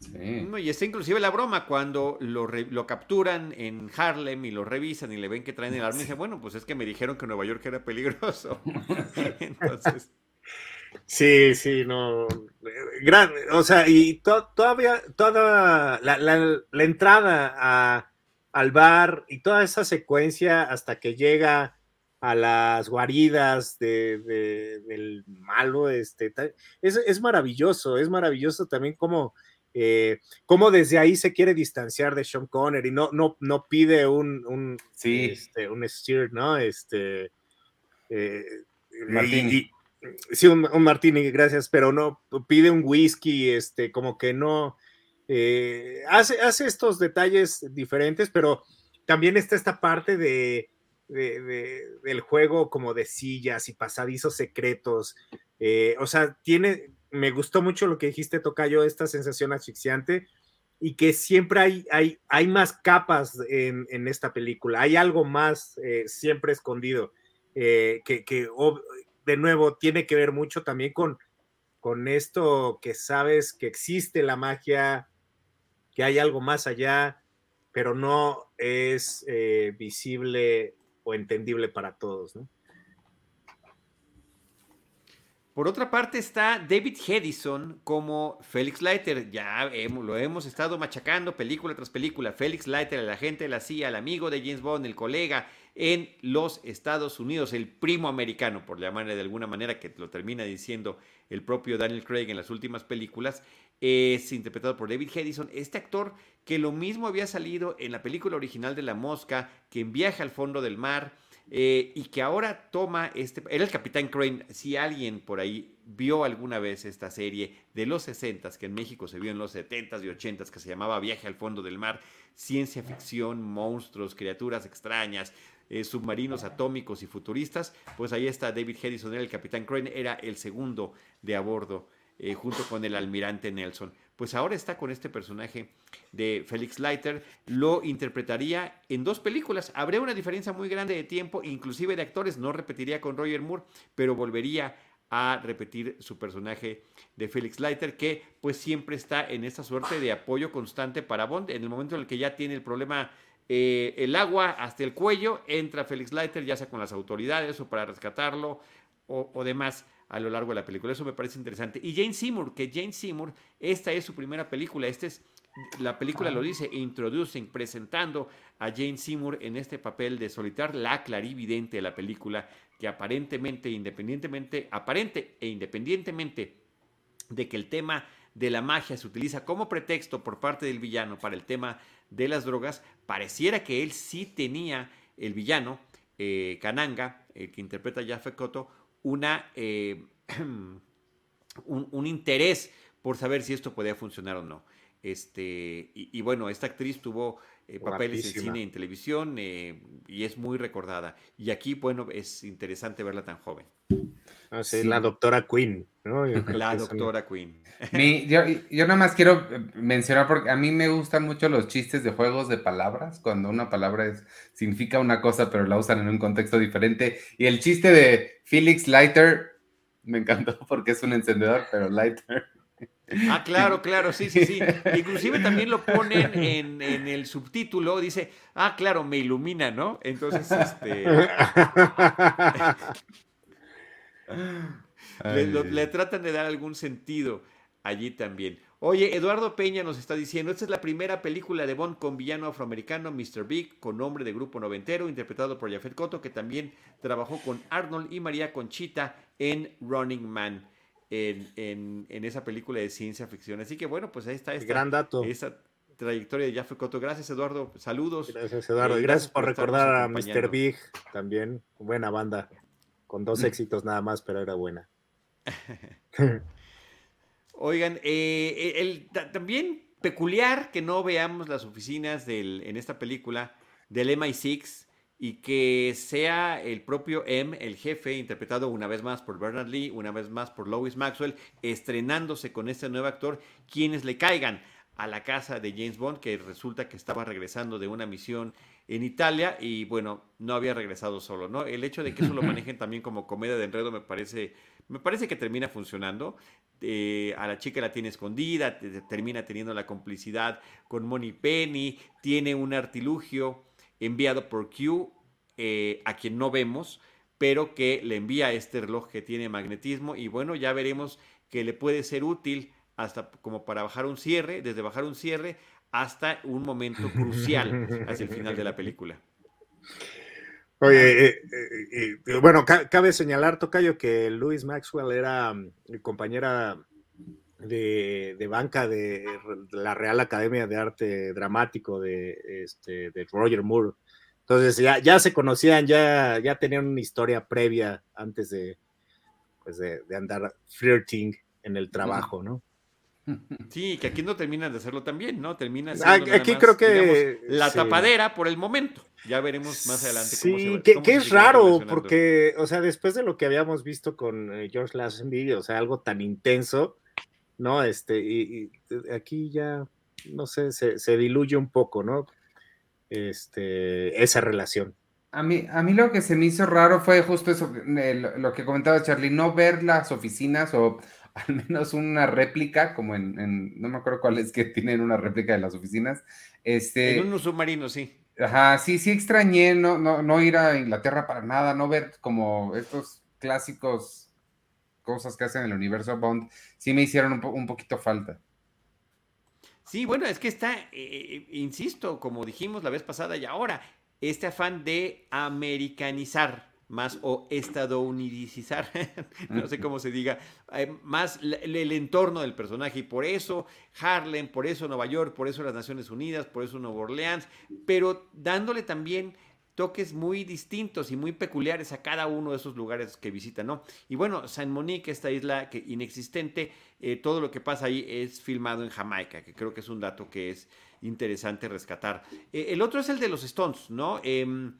Speaker 3: Sí.
Speaker 2: Y está inclusive la broma cuando lo, re- lo capturan en Harlem y lo revisan y le ven que traen el arma y dicen, bueno, pues es que me dijeron que Nueva York era peligroso. Entonces,
Speaker 4: Sí, sí, no. Gran, o sea, y to- todavía, toda la, la- la entrada a- al bar y toda esa secuencia hasta que llega a las guaridas de, de- del malo, este, es, es maravilloso, es maravilloso también como, eh, como desde ahí se quiere distanciar de Sean Connery, no, no, no pide un, un,
Speaker 3: Sí.
Speaker 4: este, un steer, ¿no? Este, eh, y- sí, un, un martini, gracias, pero no pide un whisky, este, como que no eh, hace, hace estos detalles diferentes, pero también está esta parte de, de- de- del juego como de sillas y pasadizos secretos. eh, o sea, tiene, me gustó mucho lo que dijiste, Tocayo, esta sensación asfixiante y que siempre hay, hay, hay más capas en, en esta película, hay algo más eh, siempre escondido, eh, que, que de nuevo tiene que ver mucho también con, con esto que sabes que existe la magia, que hay algo más allá, pero no es eh, visible o entendible para todos.
Speaker 2: Por otra parte está David Hedison como Felix Leiter. Ya lo hemos estado machacando película tras película. Felix Leiter, el agente de la CIA, el amigo de James Bond, el colega en los Estados Unidos, el primo americano, por llamarle de alguna manera, que lo termina diciendo el propio Daniel Craig en las últimas películas, es interpretado por David Hedison, este actor que lo mismo había salido en la película original de La Mosca, que en Viaje al fondo del mar, eh, y que ahora toma este. Era el Capitán Crane. Si alguien por ahí vio alguna vez esta serie de los 60 que en México se vio en los 70s y 80s, que se llamaba Viaje al fondo del mar, ciencia ficción, monstruos, criaturas extrañas, eh, submarinos atómicos y futuristas, pues ahí está David Hedison, era el Capitán Crane, era el segundo de a bordo. eh, junto con el almirante Nelson. Pues ahora está con este personaje de Felix Leiter, lo interpretaría en dos películas. Habría una diferencia muy grande de tiempo, inclusive de actores, no repetiría con Roger Moore, pero volvería a repetir su personaje de Felix Leiter, que pues siempre está en esta suerte de apoyo constante para Bond. En el momento en el que ya tiene el problema, eh, el agua hasta el cuello, entra Felix Leiter, ya sea con las autoridades o para rescatarlo o, o demás a lo largo de la película. Eso me parece interesante. Y Jane Seymour, que Jane Seymour, esta es su primera película, esta es, la película lo dice, introducing, presentando a Jane Seymour en este papel de solitar la clarividente de la película, que aparentemente, independientemente, aparente e independientemente de que el tema de la magia se utiliza como pretexto por parte del villano para el tema de las drogas, pareciera que él sí tenía, el villano, eh, Kananga, el que interpreta a Jaffe Koto, una, eh, un, interés por saber si esto podía funcionar o no. Este, y bueno, esta actriz tuvo eh, papeles en cine y en televisión eh, y es muy recordada. Y aquí, bueno, es interesante verla tan joven.
Speaker 4: Ah, sí,
Speaker 3: Sí.
Speaker 4: La doctora creo
Speaker 2: La doctora Queen.
Speaker 3: Mi- yo, yo nada más quiero eh, mencionar porque a mí me gustan mucho los chistes de juegos de palabras, cuando una palabra es, significa una cosa pero la usan en un contexto diferente. Y el chiste de Felix Lighter me encantó porque es un encendedor, pero Lighter.
Speaker 2: Ah, claro, claro, sí, sí, sí. Inclusive también lo ponen en, en el subtítulo, dice, ah, claro, me ilumina, ¿no? Entonces, este, le, lo- le tratan de dar algún sentido allí también. Oye, Eduardo Peña nos está diciendo, esta es la primera película de Bond con villano afroamericano, Mr. Big, con nombre de grupo noventero, interpretado por Jafet Koto, que también trabajó con Arnold y María Conchita en Running Man, en, en- en esa película de ciencia ficción. Así que bueno, pues ahí está esta,
Speaker 4: Gran dato.
Speaker 2: esa trayectoria de Jafet Koto. Gracias, Eduardo. Saludos.
Speaker 4: Gracias, Eduardo.
Speaker 2: Eh,
Speaker 4: Y
Speaker 2: gracias
Speaker 4: gracias por recordar a. Mr. Big también. Buena banda. Con dos éxitos nada más, pero era buena.
Speaker 2: Oigan, eh, el, ta- también peculiar que no veamos las oficinas del, en esta película del MI6 y que sea el propio M, el jefe, interpretado una vez más por Bernard Lee, una vez más por Lois Maxwell, estrenándose con este nuevo actor, quienes le caigan a la casa de James Bond, que resulta que estaba regresando de una misión en Italia y bueno, no había regresado solo, ¿no? El hecho de que eso lo manejen también como comedia de enredo me parece, me parece que termina funcionando. Eh, a la chica la tiene escondida, te- te- termina teniendo la complicidad con Money Penny, tiene un artilugio enviado por Q, eh, a quien no vemos, pero que le envía este reloj que tiene magnetismo y bueno, ya veremos que le puede ser útil hasta como para bajar un cierre, desde bajar un cierre hasta un momento crucial hacia el final de la película.
Speaker 4: Oye, eh, eh, eh, bueno, ca- cabe señalar, Tocayo, que Louis Maxwell era mm, compañera de, de banca de la Real Academia de Arte Dramático de, este, de Roger Moore. Entonces ya, ya se conocían, ya, ya tenían una historia previa antes de, pues de, de andar flirting en el trabajo, ¿no?
Speaker 2: Sí, que aquí no terminan de hacerlo también, ¿no? Termina
Speaker 4: Ah,
Speaker 2: siendo nada
Speaker 4: aquí
Speaker 2: más,
Speaker 4: creo que,
Speaker 2: digamos, la
Speaker 4: sí.
Speaker 2: tapadera por el momento. Ya veremos más adelante cómo se
Speaker 4: Sí,
Speaker 2: va-
Speaker 4: que,
Speaker 2: cómo
Speaker 4: que
Speaker 2: se
Speaker 4: es raro, porque, o sea, después de lo que habíamos visto con eh, George Lazenby, o sea, algo tan intenso, ¿no? Este, y, y aquí ya, no sé, se, se diluye un poco, ¿no? Este, esa relación.
Speaker 3: A mí, a mí lo que se me hizo raro fue justo eso, eh, lo, lo que comentaba Charlie, no ver las oficinas o al menos una réplica, como en, en- no me acuerdo cuál es que tienen una réplica de las oficinas. Este,
Speaker 2: En un submarino, sí.
Speaker 3: Ajá, sí, sí extrañé no, no, no ir a Inglaterra para nada, no ver como estos clásicos cosas que hacen en el universo Bond, sí me hicieron un, po- un poquito falta.
Speaker 2: Sí, bueno, es que está, eh, eh, insisto, como dijimos la vez pasada y ahora, este afán de americanizar más o estadounidizar, no sé cómo se diga, eh, más el entorno del personaje y por eso Harlem, por eso Nueva York, por eso las Naciones Unidas, por eso Nueva Orleans, pero dándole también toques muy distintos y muy peculiares a cada uno de esos lugares que visitan, ¿no? Y bueno, San Monique, esta isla que inexistente, eh, todo lo que pasa ahí es filmado en Jamaica, que creo que es un dato que es interesante rescatar. Eh, el otro es el de los Stones, ¿no? Em,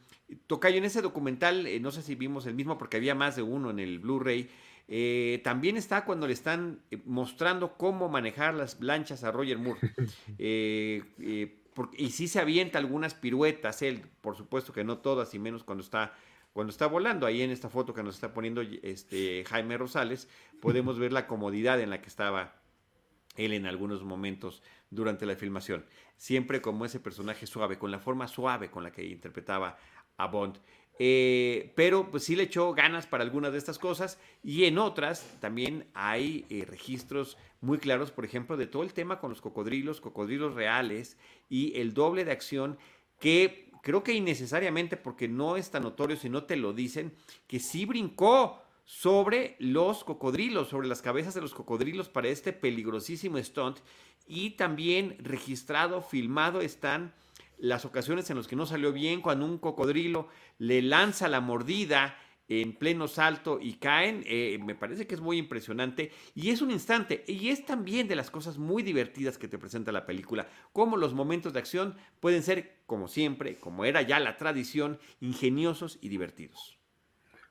Speaker 2: Tocayo, en ese documental, eh, no sé si vimos el mismo porque había más de uno en el Blu-ray, eh, también está cuando le están mostrando cómo manejar las lanchas a Roger Moore. Eh, eh, por- y sí se avienta algunas piruetas, él, por supuesto que no todas, y menos cuando está, cuando está volando. Ahí en esta foto que nos está poniendo este, Jaime Rosales, podemos ver la comodidad en la que estaba él en algunos momentos durante la filmación. Siempre como ese personaje suave, con la forma suave con la que interpretaba a Bond. Eh, pero pues sí le echó ganas para algunas de estas cosas y en otras también hay eh, registros muy claros, por ejemplo, de todo el tema con los cocodrilos, cocodrilos reales y el doble de acción que creo que innecesariamente porque no es tan notorio si no te lo dicen, que sí brincó sobre los cocodrilos, sobre las cabezas de los cocodrilos para este peligrosísimo stunt y también registrado, filmado están las ocasiones en las que no salió bien, cuando un cocodrilo le lanza la mordida en pleno salto y caen, eh, me parece que es muy impresionante y es un instante y es también de las cosas muy divertidas que te presenta la película, como los momentos de acción pueden ser, como siempre, como era ya la tradición, ingeniosos y divertidos.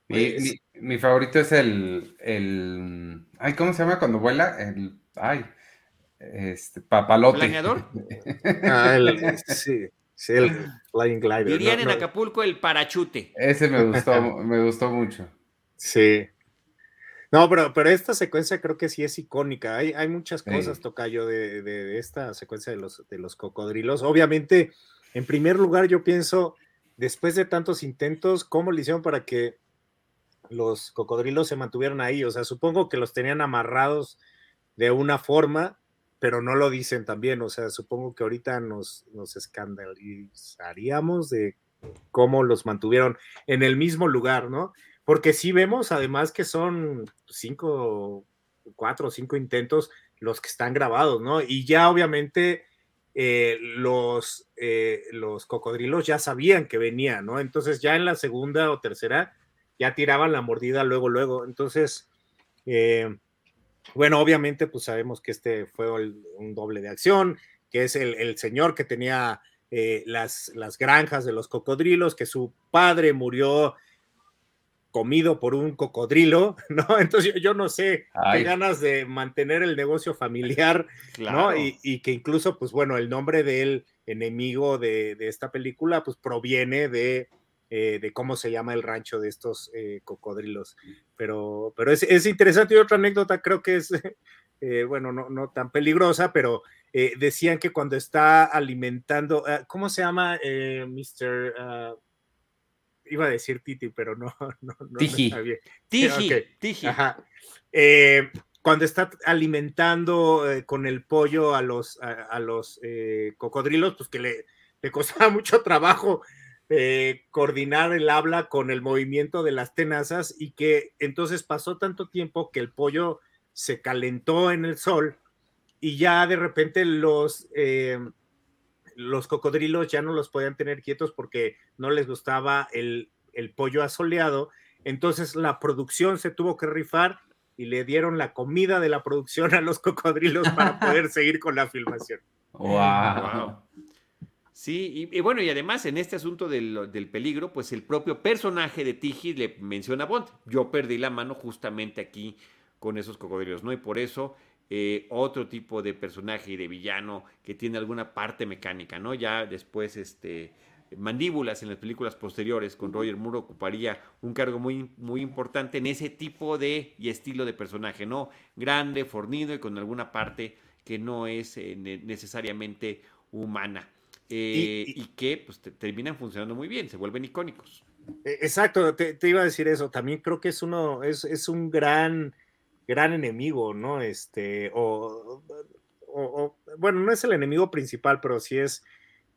Speaker 3: Mi, mi, favorito es el, el, ay, ¿cómo se llama cuando vuela? El, ay, este, papalote.
Speaker 2: ¿Planeador?
Speaker 4: ah, el, sí. Sí, el Flying Glider.
Speaker 2: Dirían en Acapulco el parachute.
Speaker 3: Ese me gustó, me gustó mucho.
Speaker 4: Sí. No, pero, pero esta secuencia creo que sí es icónica. Hay, hay muchas cosas, Tocayo, de, de, esta secuencia de los, de los cocodrilos. Obviamente, en primer lugar, yo pienso, después de tantos intentos, ¿cómo le hicieron para que los cocodrilos se mantuvieran ahí? O sea, supongo que los tenían amarrados de una forma pero no lo dicen también, o sea, supongo que ahorita nos, nos escandalizaríamos de cómo los mantuvieron en el mismo lugar, ¿no? Porque sí vemos además que son cinco, cuatro o cinco intentos los que están grabados, ¿no? Y ya obviamente eh, los, eh, los cocodrilos ya sabían que venía, ¿no? Entonces ya en la segunda o tercera ya tiraban la mordida luego, luego. Entonces, eh, bueno, obviamente, pues sabemos que este fue un doble de acción, que es el, señor que tenía eh, las, las granjas de los cocodrilos, que su padre murió comido por un cocodrilo, ¿no? Entonces yo, no sé qué ganas de mantener el negocio familiar, ¿no? Y, que incluso, pues bueno, el nombre del enemigo de, de esta película, pues proviene de eh, de cómo se llama el rancho de estos eh, cocodrilos. Pero, pero es, es, interesante y otra anécdota creo que es, eh, bueno, no, no, tan peligrosa, pero decían que cuando está alimentando, ah, ¿cómo se llama, Mr.? Ah, iba a decir Titi, pero no, no, no,
Speaker 2: Tiji. Tiji, Tiji.
Speaker 4: Ajá. cuando está alimentando con el pollo a los, a, los cocodrilos, pues que le, le costaba mucho trabajo eh, coordinar el habla con el movimiento de las tenazas y que entonces pasó tanto tiempo que el pollo se calentó en el sol y ya de repente los, eh, los cocodrilos ya no los podían tener quietos porque no les gustaba el, el pollo asoleado. Entonces la producción se tuvo que rifar y le dieron la comida de la producción a los cocodrilos para poder seguir con la filmación.
Speaker 2: wow. Sí, y, bueno, y además en este asunto del, del, peligro, pues el propio personaje de Tiji le menciona a Bond. Yo perdí la mano justamente aquí con esos cocodrilos, ¿no? Y por eso eh, otro tipo de personaje y de villano que tiene alguna parte mecánica, ¿no? Ya después, este, Mandíbulas en las películas posteriores con Roger Moore ocuparía un cargo muy, muy importante en ese tipo de y estilo de personaje, ¿no? Grande, fornido y con alguna parte que no es eh, necesariamente humana. Eh, y, que pues, terminan funcionando muy bien, se vuelven icónicos.
Speaker 4: E, exacto, te, iba a decir eso. También creo que es uno, es, es un gran, gran enemigo, ¿no? Este, o, bueno, no es el enemigo principal, pero sí es,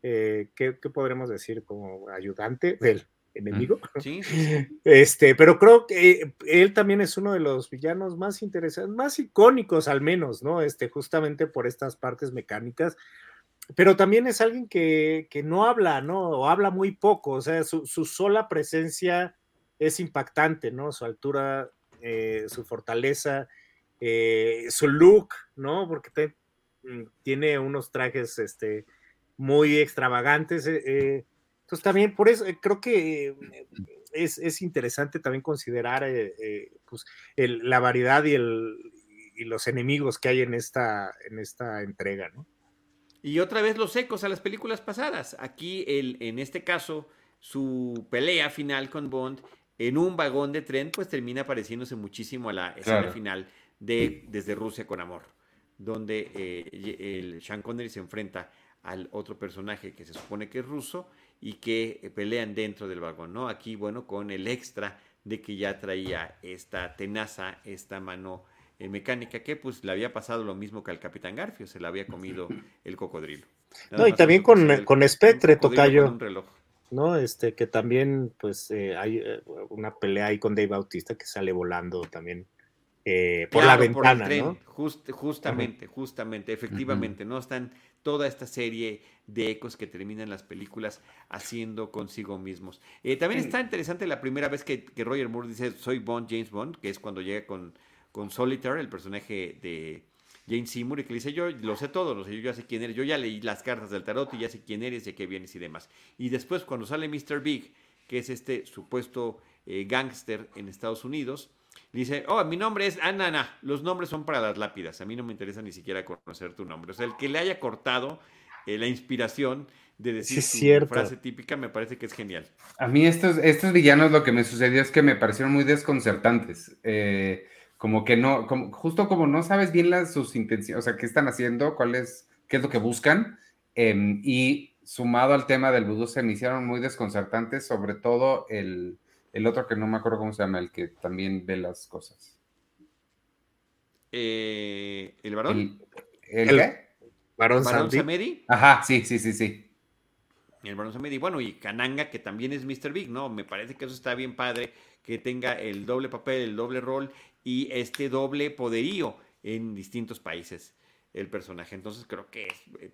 Speaker 4: eh, ¿qué, podremos decir? Como ayudante del enemigo.
Speaker 2: Sí,
Speaker 4: Este, pero creo que él también es uno de los villanos más interesantes, más icónicos al menos, ¿no? Este, justamente por estas partes mecánicas pero también es alguien que, no habla, ¿no? O habla muy poco, o sea, su, sola presencia es impactante, ¿no? Su altura, eh, su fortaleza, eh, su look, ¿no? Porque mm, tiene unos trajes este, muy extravagantes. Eh, entonces también por eso creo que es, interesante también considerar pues, la variedad y, el, y los enemigos que hay en esta, en esta entrega, ¿no?
Speaker 2: Y otra vez los ecos a las películas pasadas. Aquí, el, en este caso, su pelea final con Bond en un vagón de tren, pues termina pareciéndose muchísimo a la escena final de Desde Rusia con Amor, donde eh, el Sean Connery se enfrenta al otro personaje que se supone que es ruso y que pelean dentro del vagón, ¿no? Aquí, bueno, con el extra de que ya traía esta tenaza, esta mano en mecánica que pues le había pasado lo mismo que al Capitán Garfio, se le había comido el cocodrilo.
Speaker 4: no, y también con, con Spectre, Tocayo. ¿no? Este, que también, pues, eh, hay eh, una pelea ahí con Dave Bautista que sale volando también eh, por la ventana, ¿no?
Speaker 2: justamente, justamente, efectivamente, ¿no? Están toda esta serie de ecos que terminan las películas haciendo consigo mismos. Eh, también está interesante la primera vez que, Roger Moore dice soy Bond, James Bond, que es cuando llega con, con Solitaire, el personaje de James Seymour, y que le dice yo lo sé todo, lo sé, yo ya sé quién eres, yo ya leí las cartas del tarot y ya sé quién eres, de qué vienes y demás. Y después cuando sale Mr. Big, que es este supuesto eh, gángster en Estados Unidos, dice, oh, mi nombre es, ah, no, los nombres son para las lápidas, a mí no me interesa ni siquiera conocer tu nombre. O sea, el que le haya cortado eh, la inspiración de decir su frase típica me parece que es genial.
Speaker 3: A mí estos, estos villanos lo que me sucedió es que me parecieron muy desconcertantes. Eh, como que no, como, justo como no sabes bien las, sus intenciones, o sea, qué están haciendo, cuál es, qué es lo que buscan. Em, y sumado al tema del vudú se me hicieron muy desconcertantes, sobre todo el, el otro que no me acuerdo cómo se llama, el que también ve las cosas.
Speaker 2: Eh, ¿El varón?
Speaker 3: ¿El, qué?
Speaker 2: ¿Varón, Samedi?
Speaker 3: Ajá, sí, sí, sí, sí.
Speaker 2: El varón Samedi. Bueno, y Kananga, que también es Mr. Big, ¿no? Me parece que eso está bien padre, que tenga el doble papel, el doble rol y este doble poderío en distintos países el personaje. Entonces creo que es... Eh,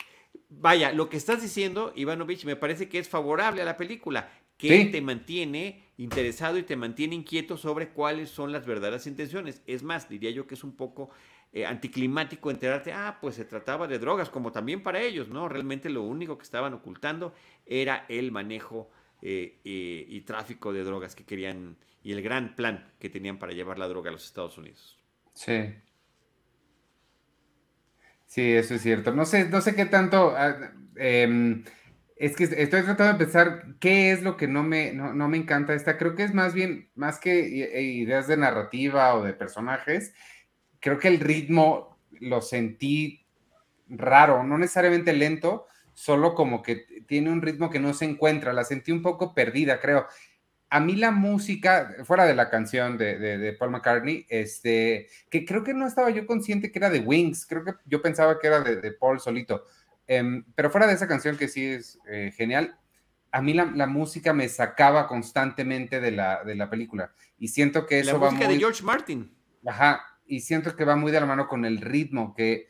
Speaker 2: vaya, lo que estás diciendo, Ivanovich, me parece que es favorable a la película que te mantiene interesado y te mantiene inquieto sobre cuáles son las verdaderas intenciones. Es más, diría yo que es un poco eh, anticlimático enterarte, ah, pues se trataba de drogas, como también para ellos, ¿no? Realmente lo único que estaban ocultando era el manejo eh, eh, y tráfico de drogas que querían y el gran plan que tenían para llevar la droga a los Estados Unidos.
Speaker 3: Sí. Sí, eso es cierto. No sé, no sé qué tanto. Ah, em, es que estoy tratando de pensar qué es lo que no me, no, me encanta esta. Creo que es más bien, más que ideas de narrativa o de personajes, creo que el ritmo lo sentí raro, no necesariamente lento, solo como que tiene un ritmo que no se encuentra. La sentí un poco perdida, creo. A mí la música, fuera de la canción de, Paul McCartney, este, que creo que no estaba yo consciente que era de Wings, creo que yo pensaba que era de Paul solito Em, pero fuera de esa canción que sí es eh, genial, a mí la, música me sacaba constantemente de la, de la película. Y siento que eso
Speaker 2: la música de George Martin.
Speaker 3: Ajá, y siento que va muy de la mano con el ritmo, que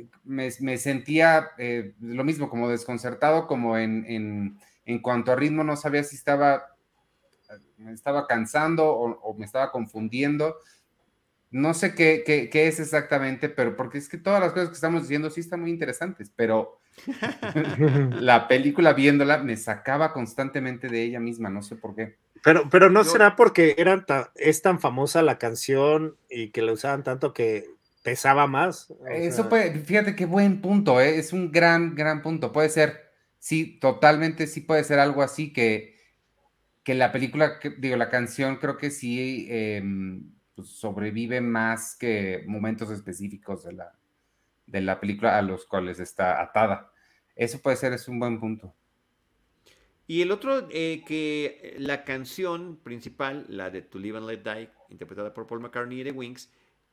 Speaker 3: eh, me, sentía eh, lo mismo, como desconcertado, como en, en, cuanto a ritmo, no sabía si estaba, me estaba cansando o, o me estaba confundiendo. No sé qué, qué, es exactamente, pero porque es que todas las cosas que estamos diciendo sí están muy interesantes, pero la película viéndola me sacaba constantemente de ella misma, no sé por qué.
Speaker 4: Pero, pero no será porque eran es tan famosa la canción y que la usaban tanto que pesaba más.
Speaker 3: Eso puede, fíjate qué buen punto, ¿eh? es un gran, gran punto. Puede ser, sí, totalmente sí puede ser algo así que, que la película, digo, la canción creo que sí. Em, pues, sobrevive más que momentos específicos de la, de la película a los cuales está atada. Eso puede ser, es un buen punto.
Speaker 2: Y el otro, eh, que la canción principal, la de To Live and Let Die, interpretada por Paul McCartney de Wings,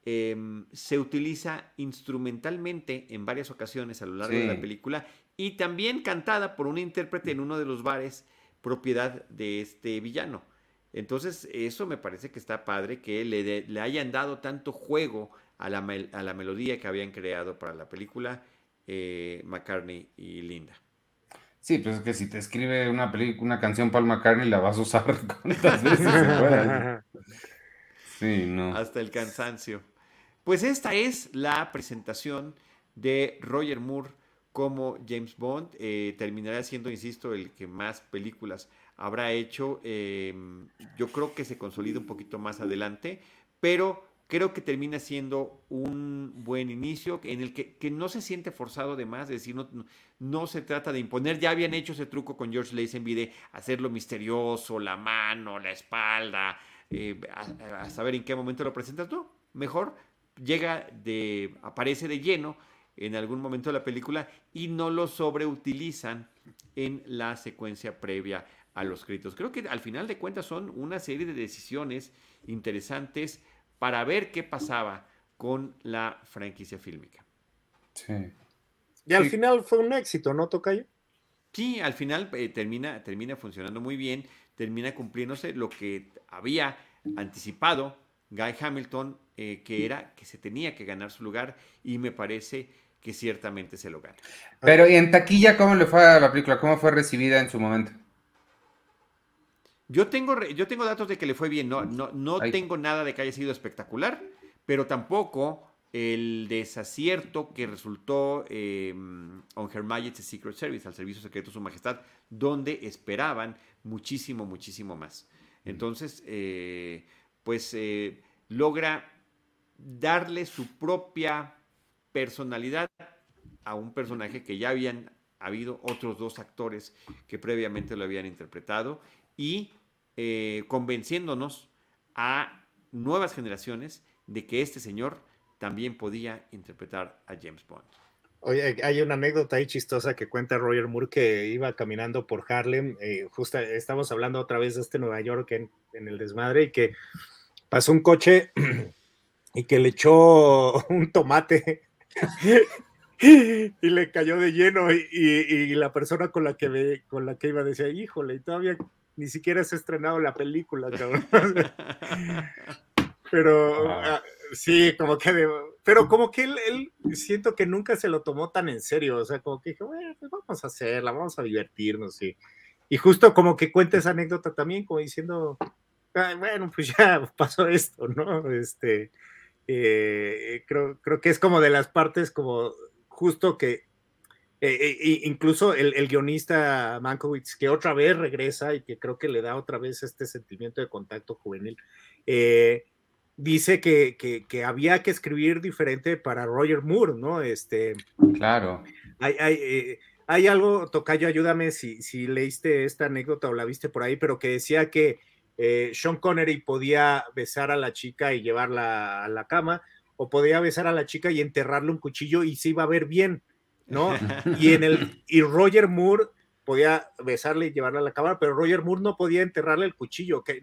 Speaker 2: em, se utiliza instrumentalmente en varias ocasiones a lo largo de la película y también cantada por un intérprete en uno de los bares propiedad de este villano. Entonces, eso me parece que está padre, que le, le hayan dado tanto juego a la, a la, melodía que habían creado para la película eh, McCartney y Linda.
Speaker 3: Sí, pues es que si te escribe una, una canción Paul McCartney, la vas a usar cuantas veces se pueda.
Speaker 2: Sí, no. Hasta el cansancio. Pues esta es la presentación de Roger Moore como James Bond. Eh, terminará siendo, insisto, el que más películas habrá hecho. Em, yo creo que se consolida un poquito más adelante, pero creo que termina siendo un buen inicio en el que, no se siente forzado de más, es decir, no, se trata de imponer, ya habían hecho ese truco con George Lazenby de hacerlo misterioso, la mano, la espalda, eh, a, saber en qué momento lo presentas, no, mejor llega de, aparece de lleno en algún momento de la película y no lo sobreutilizan en la secuencia previa a los créditos. Creo que al final de cuentas son una serie de decisiones interesantes para ver qué pasaba con la franquicia fílmica.
Speaker 4: Sí. Y al final fue un éxito, ¿no, Tocayo?
Speaker 2: Sí, al final eh, termina, termina funcionando muy bien, termina cumpliéndose lo que había anticipado Guy Hamilton, eh, que era que se tenía que ganar su lugar y me parece que ciertamente se lo gana.
Speaker 3: Pero ¿y en taquilla cómo le fue a la película? ¿Cómo fue recibida en su momento?
Speaker 2: Yo tengo, yo tengo datos de que le fue bien, no, no, no tengo nada de que haya sido espectacular, pero tampoco el desacierto que resultó eh, on Her Majesty's Secret Service, al Servicio Secreto de Su Majestad, donde esperaban muchísimo, muchísimo más. Entonces, eh, pues eh, logra darle su propia personalidad a un personaje que ya habían habido otros dos actores que previamente lo habían interpretado y eh, convenciéndonos a nuevas generaciones de que este señor también podía interpretar a James Bond.
Speaker 4: Oye, hay una anécdota ahí chistosa que cuenta Roger Moore que iba caminando por Harlem, eh, justo estamos hablando otra vez de este Nueva York en, en, el desmadre y que pasó un coche y que le echó un tomate y le cayó de lleno y, y, la persona con la que me, con la que iba decía, híjole, y todavía ni siquiera se ha estrenado la película, cabrón. pero ah, sí, como que, pero como que él, él, siento que nunca se lo tomó tan en serio, o sea, como que dijo, bueno, pues vamos a hacerla, vamos a divertirnos, y justo como que cuenta esa anécdota también, como diciendo, bueno, pues ya pasó esto, ¿no? Este, eh, creo, creo que es como de las partes como justo que eh, eh, incluso el, el, guionista Mankiewicz, que otra vez regresa y que creo que le da otra vez este sentimiento de contacto juvenil, dice que, que, que, había que escribir diferente para Roger Moore, ¿no? Este,
Speaker 3: claro.
Speaker 4: Hay, hay, hay algo, Tocayo, ayúdame si, si leíste esta anécdota o la viste por ahí, pero que decía que eh, Sean Connery podía besar a la chica y llevarla a la cama, o podía besar a la chica y enterrarle un cuchillo y se iba a ver bien, ¿no? Y en el y Roger Moore podía besarle y llevarla a la cama, pero Roger Moore no podía enterrarle el cuchillo, que,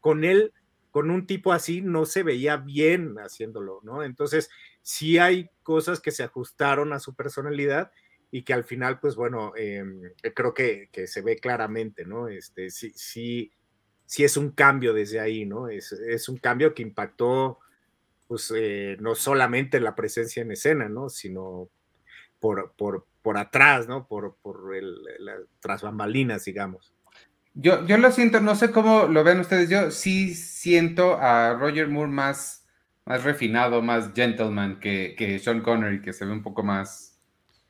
Speaker 4: con él, con un tipo así, no se veía bien haciéndolo, ¿no? Entonces, sí hay cosas que se ajustaron a su personalidad y que al final, pues bueno, em, creo que, que, se ve claramente, ¿no? Este, sí, sí, sí es un cambio desde ahí, ¿no? Es, es un cambio que impactó, pues, eh, no solamente la presencia en escena, ¿no? Sino por, por, por atrás, ¿no? Por, por el, la, tras bambalinas, digamos.
Speaker 3: Yo, yo lo siento, no sé cómo lo ven ustedes, yo sí siento a Roger Moore más, más refinado, más gentleman que, que Sean Connery, que se ve un poco más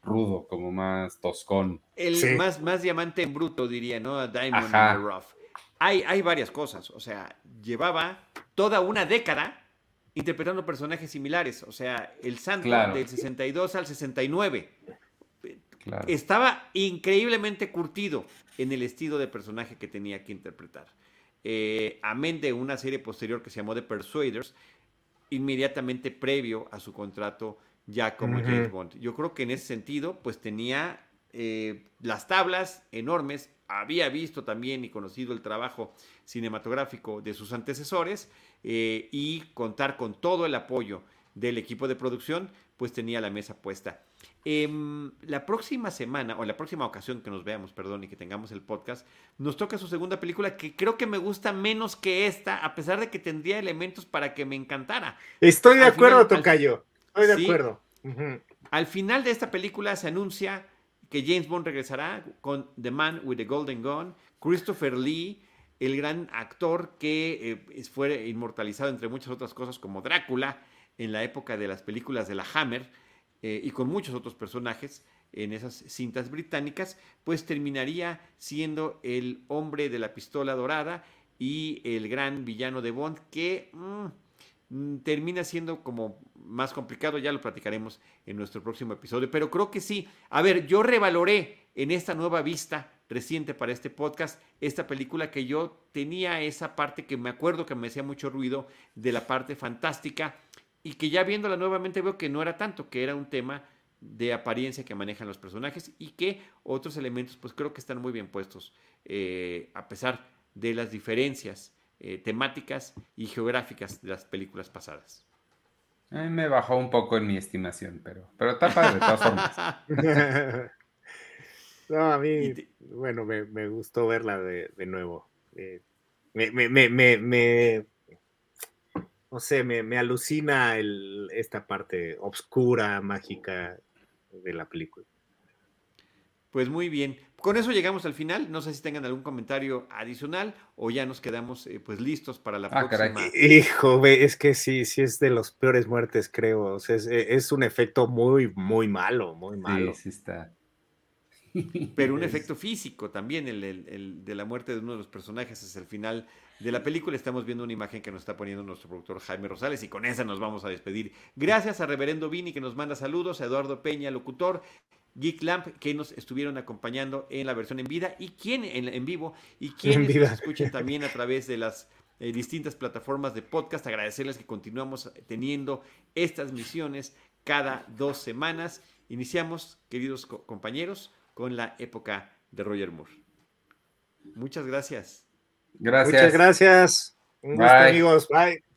Speaker 3: rudo, como más toscón.
Speaker 2: El sí. más, más diamante en bruto, diría, ¿no? A Diamond in the Rough hay, varias cosas. O sea, llevaba toda una década interpretando personajes similares. O sea, el santo del 62 al 69. Estaba increíblemente curtido en el estilo de personaje que tenía que interpretar. Eh, amén de una serie posterior que se llamó The Persuaders, inmediatamente previo a su contrato ya como James Bond. Yo creo que en ese sentido, pues tenía eh, las tablas enormes había visto también y conocido el trabajo cinematográfico de sus antecesores eh, y contar con todo el apoyo del equipo de producción, pues tenía la mesa puesta. Eh, la próxima semana, o la próxima ocasión que nos veamos, perdón, y que tengamos el podcast, nos toca su segunda película que creo que me gusta menos que esta, a pesar de que tendría elementos para que me encantara.
Speaker 4: Estoy de al acuerdo, final, Tocayo. Estoy de ¿sí? acuerdo. Uh -huh.
Speaker 2: Al final de esta película se anuncia que James Bond regresará con The Man with the Golden Gun, Christopher Lee, el gran actor que eh, fue inmortalizado entre muchas otras cosas como Drácula en la época de las películas de la Hammer eh, y con muchos otros personajes en esas cintas británicas, pues terminaría siendo el hombre de la pistola dorada y el gran villano de Bond que mmm, termina siendo como más complicado, ya lo platicaremos en nuestro próximo episodio, pero creo que sí. A ver, yo revaloré en esta nueva vista reciente para este podcast esta película que yo tenía esa parte que me acuerdo que me hacía mucho ruido de la parte fantástica y que ya viéndola nuevamente veo que no era tanto, que era un tema de apariencia que manejan los personajes y que otros elementos pues creo que están muy bien puestos eh, a pesar de las diferencias eh, temáticas y geográficas de las películas pasadas.
Speaker 3: A mí me bajó un poco en mi estimación, pero, pero está padre de todas formas.
Speaker 4: no, a mí, bueno, me, me gustó verla de, de nuevo. Eh, me, me, me, me, no sé, me, me alucina el, esta parte obscura, mágica de la película.
Speaker 2: Pues muy bien. Con eso llegamos al final. No sé si tengan algún comentario adicional o ya nos quedamos eh, pues listos para la
Speaker 3: Ah, caray.
Speaker 2: próxima.
Speaker 4: Hijo, ve, es que sí, sí es de los peores muertes, creo. O sea, es, es un efecto muy, muy malo, muy malo.
Speaker 3: Sí, sí está.
Speaker 2: Pero un
Speaker 3: Es-
Speaker 2: efecto físico también, el, el- el de la muerte de uno de los personajes es el final de la película. Estamos viendo una imagen que nos está poniendo nuestro productor Jaime Rosales y con esa nos vamos a despedir. Gracias a Reverendo Vini que nos manda saludos, a Eduardo Peña, locutor, Geek Lamp que nos estuvieron acompañando en la versión en vida y quien en, en vivo y quienes nos escuchen también a través de las eh, distintas plataformas de podcast. Agradecerles que continuamos teniendo estas misiones cada dos semanas. Iniciamos, queridos co- compañeros, con la época de Roger Moore. Muchas gracias.
Speaker 3: Gracias.
Speaker 4: Muchas gracias. Un gusto, amigos. Bye.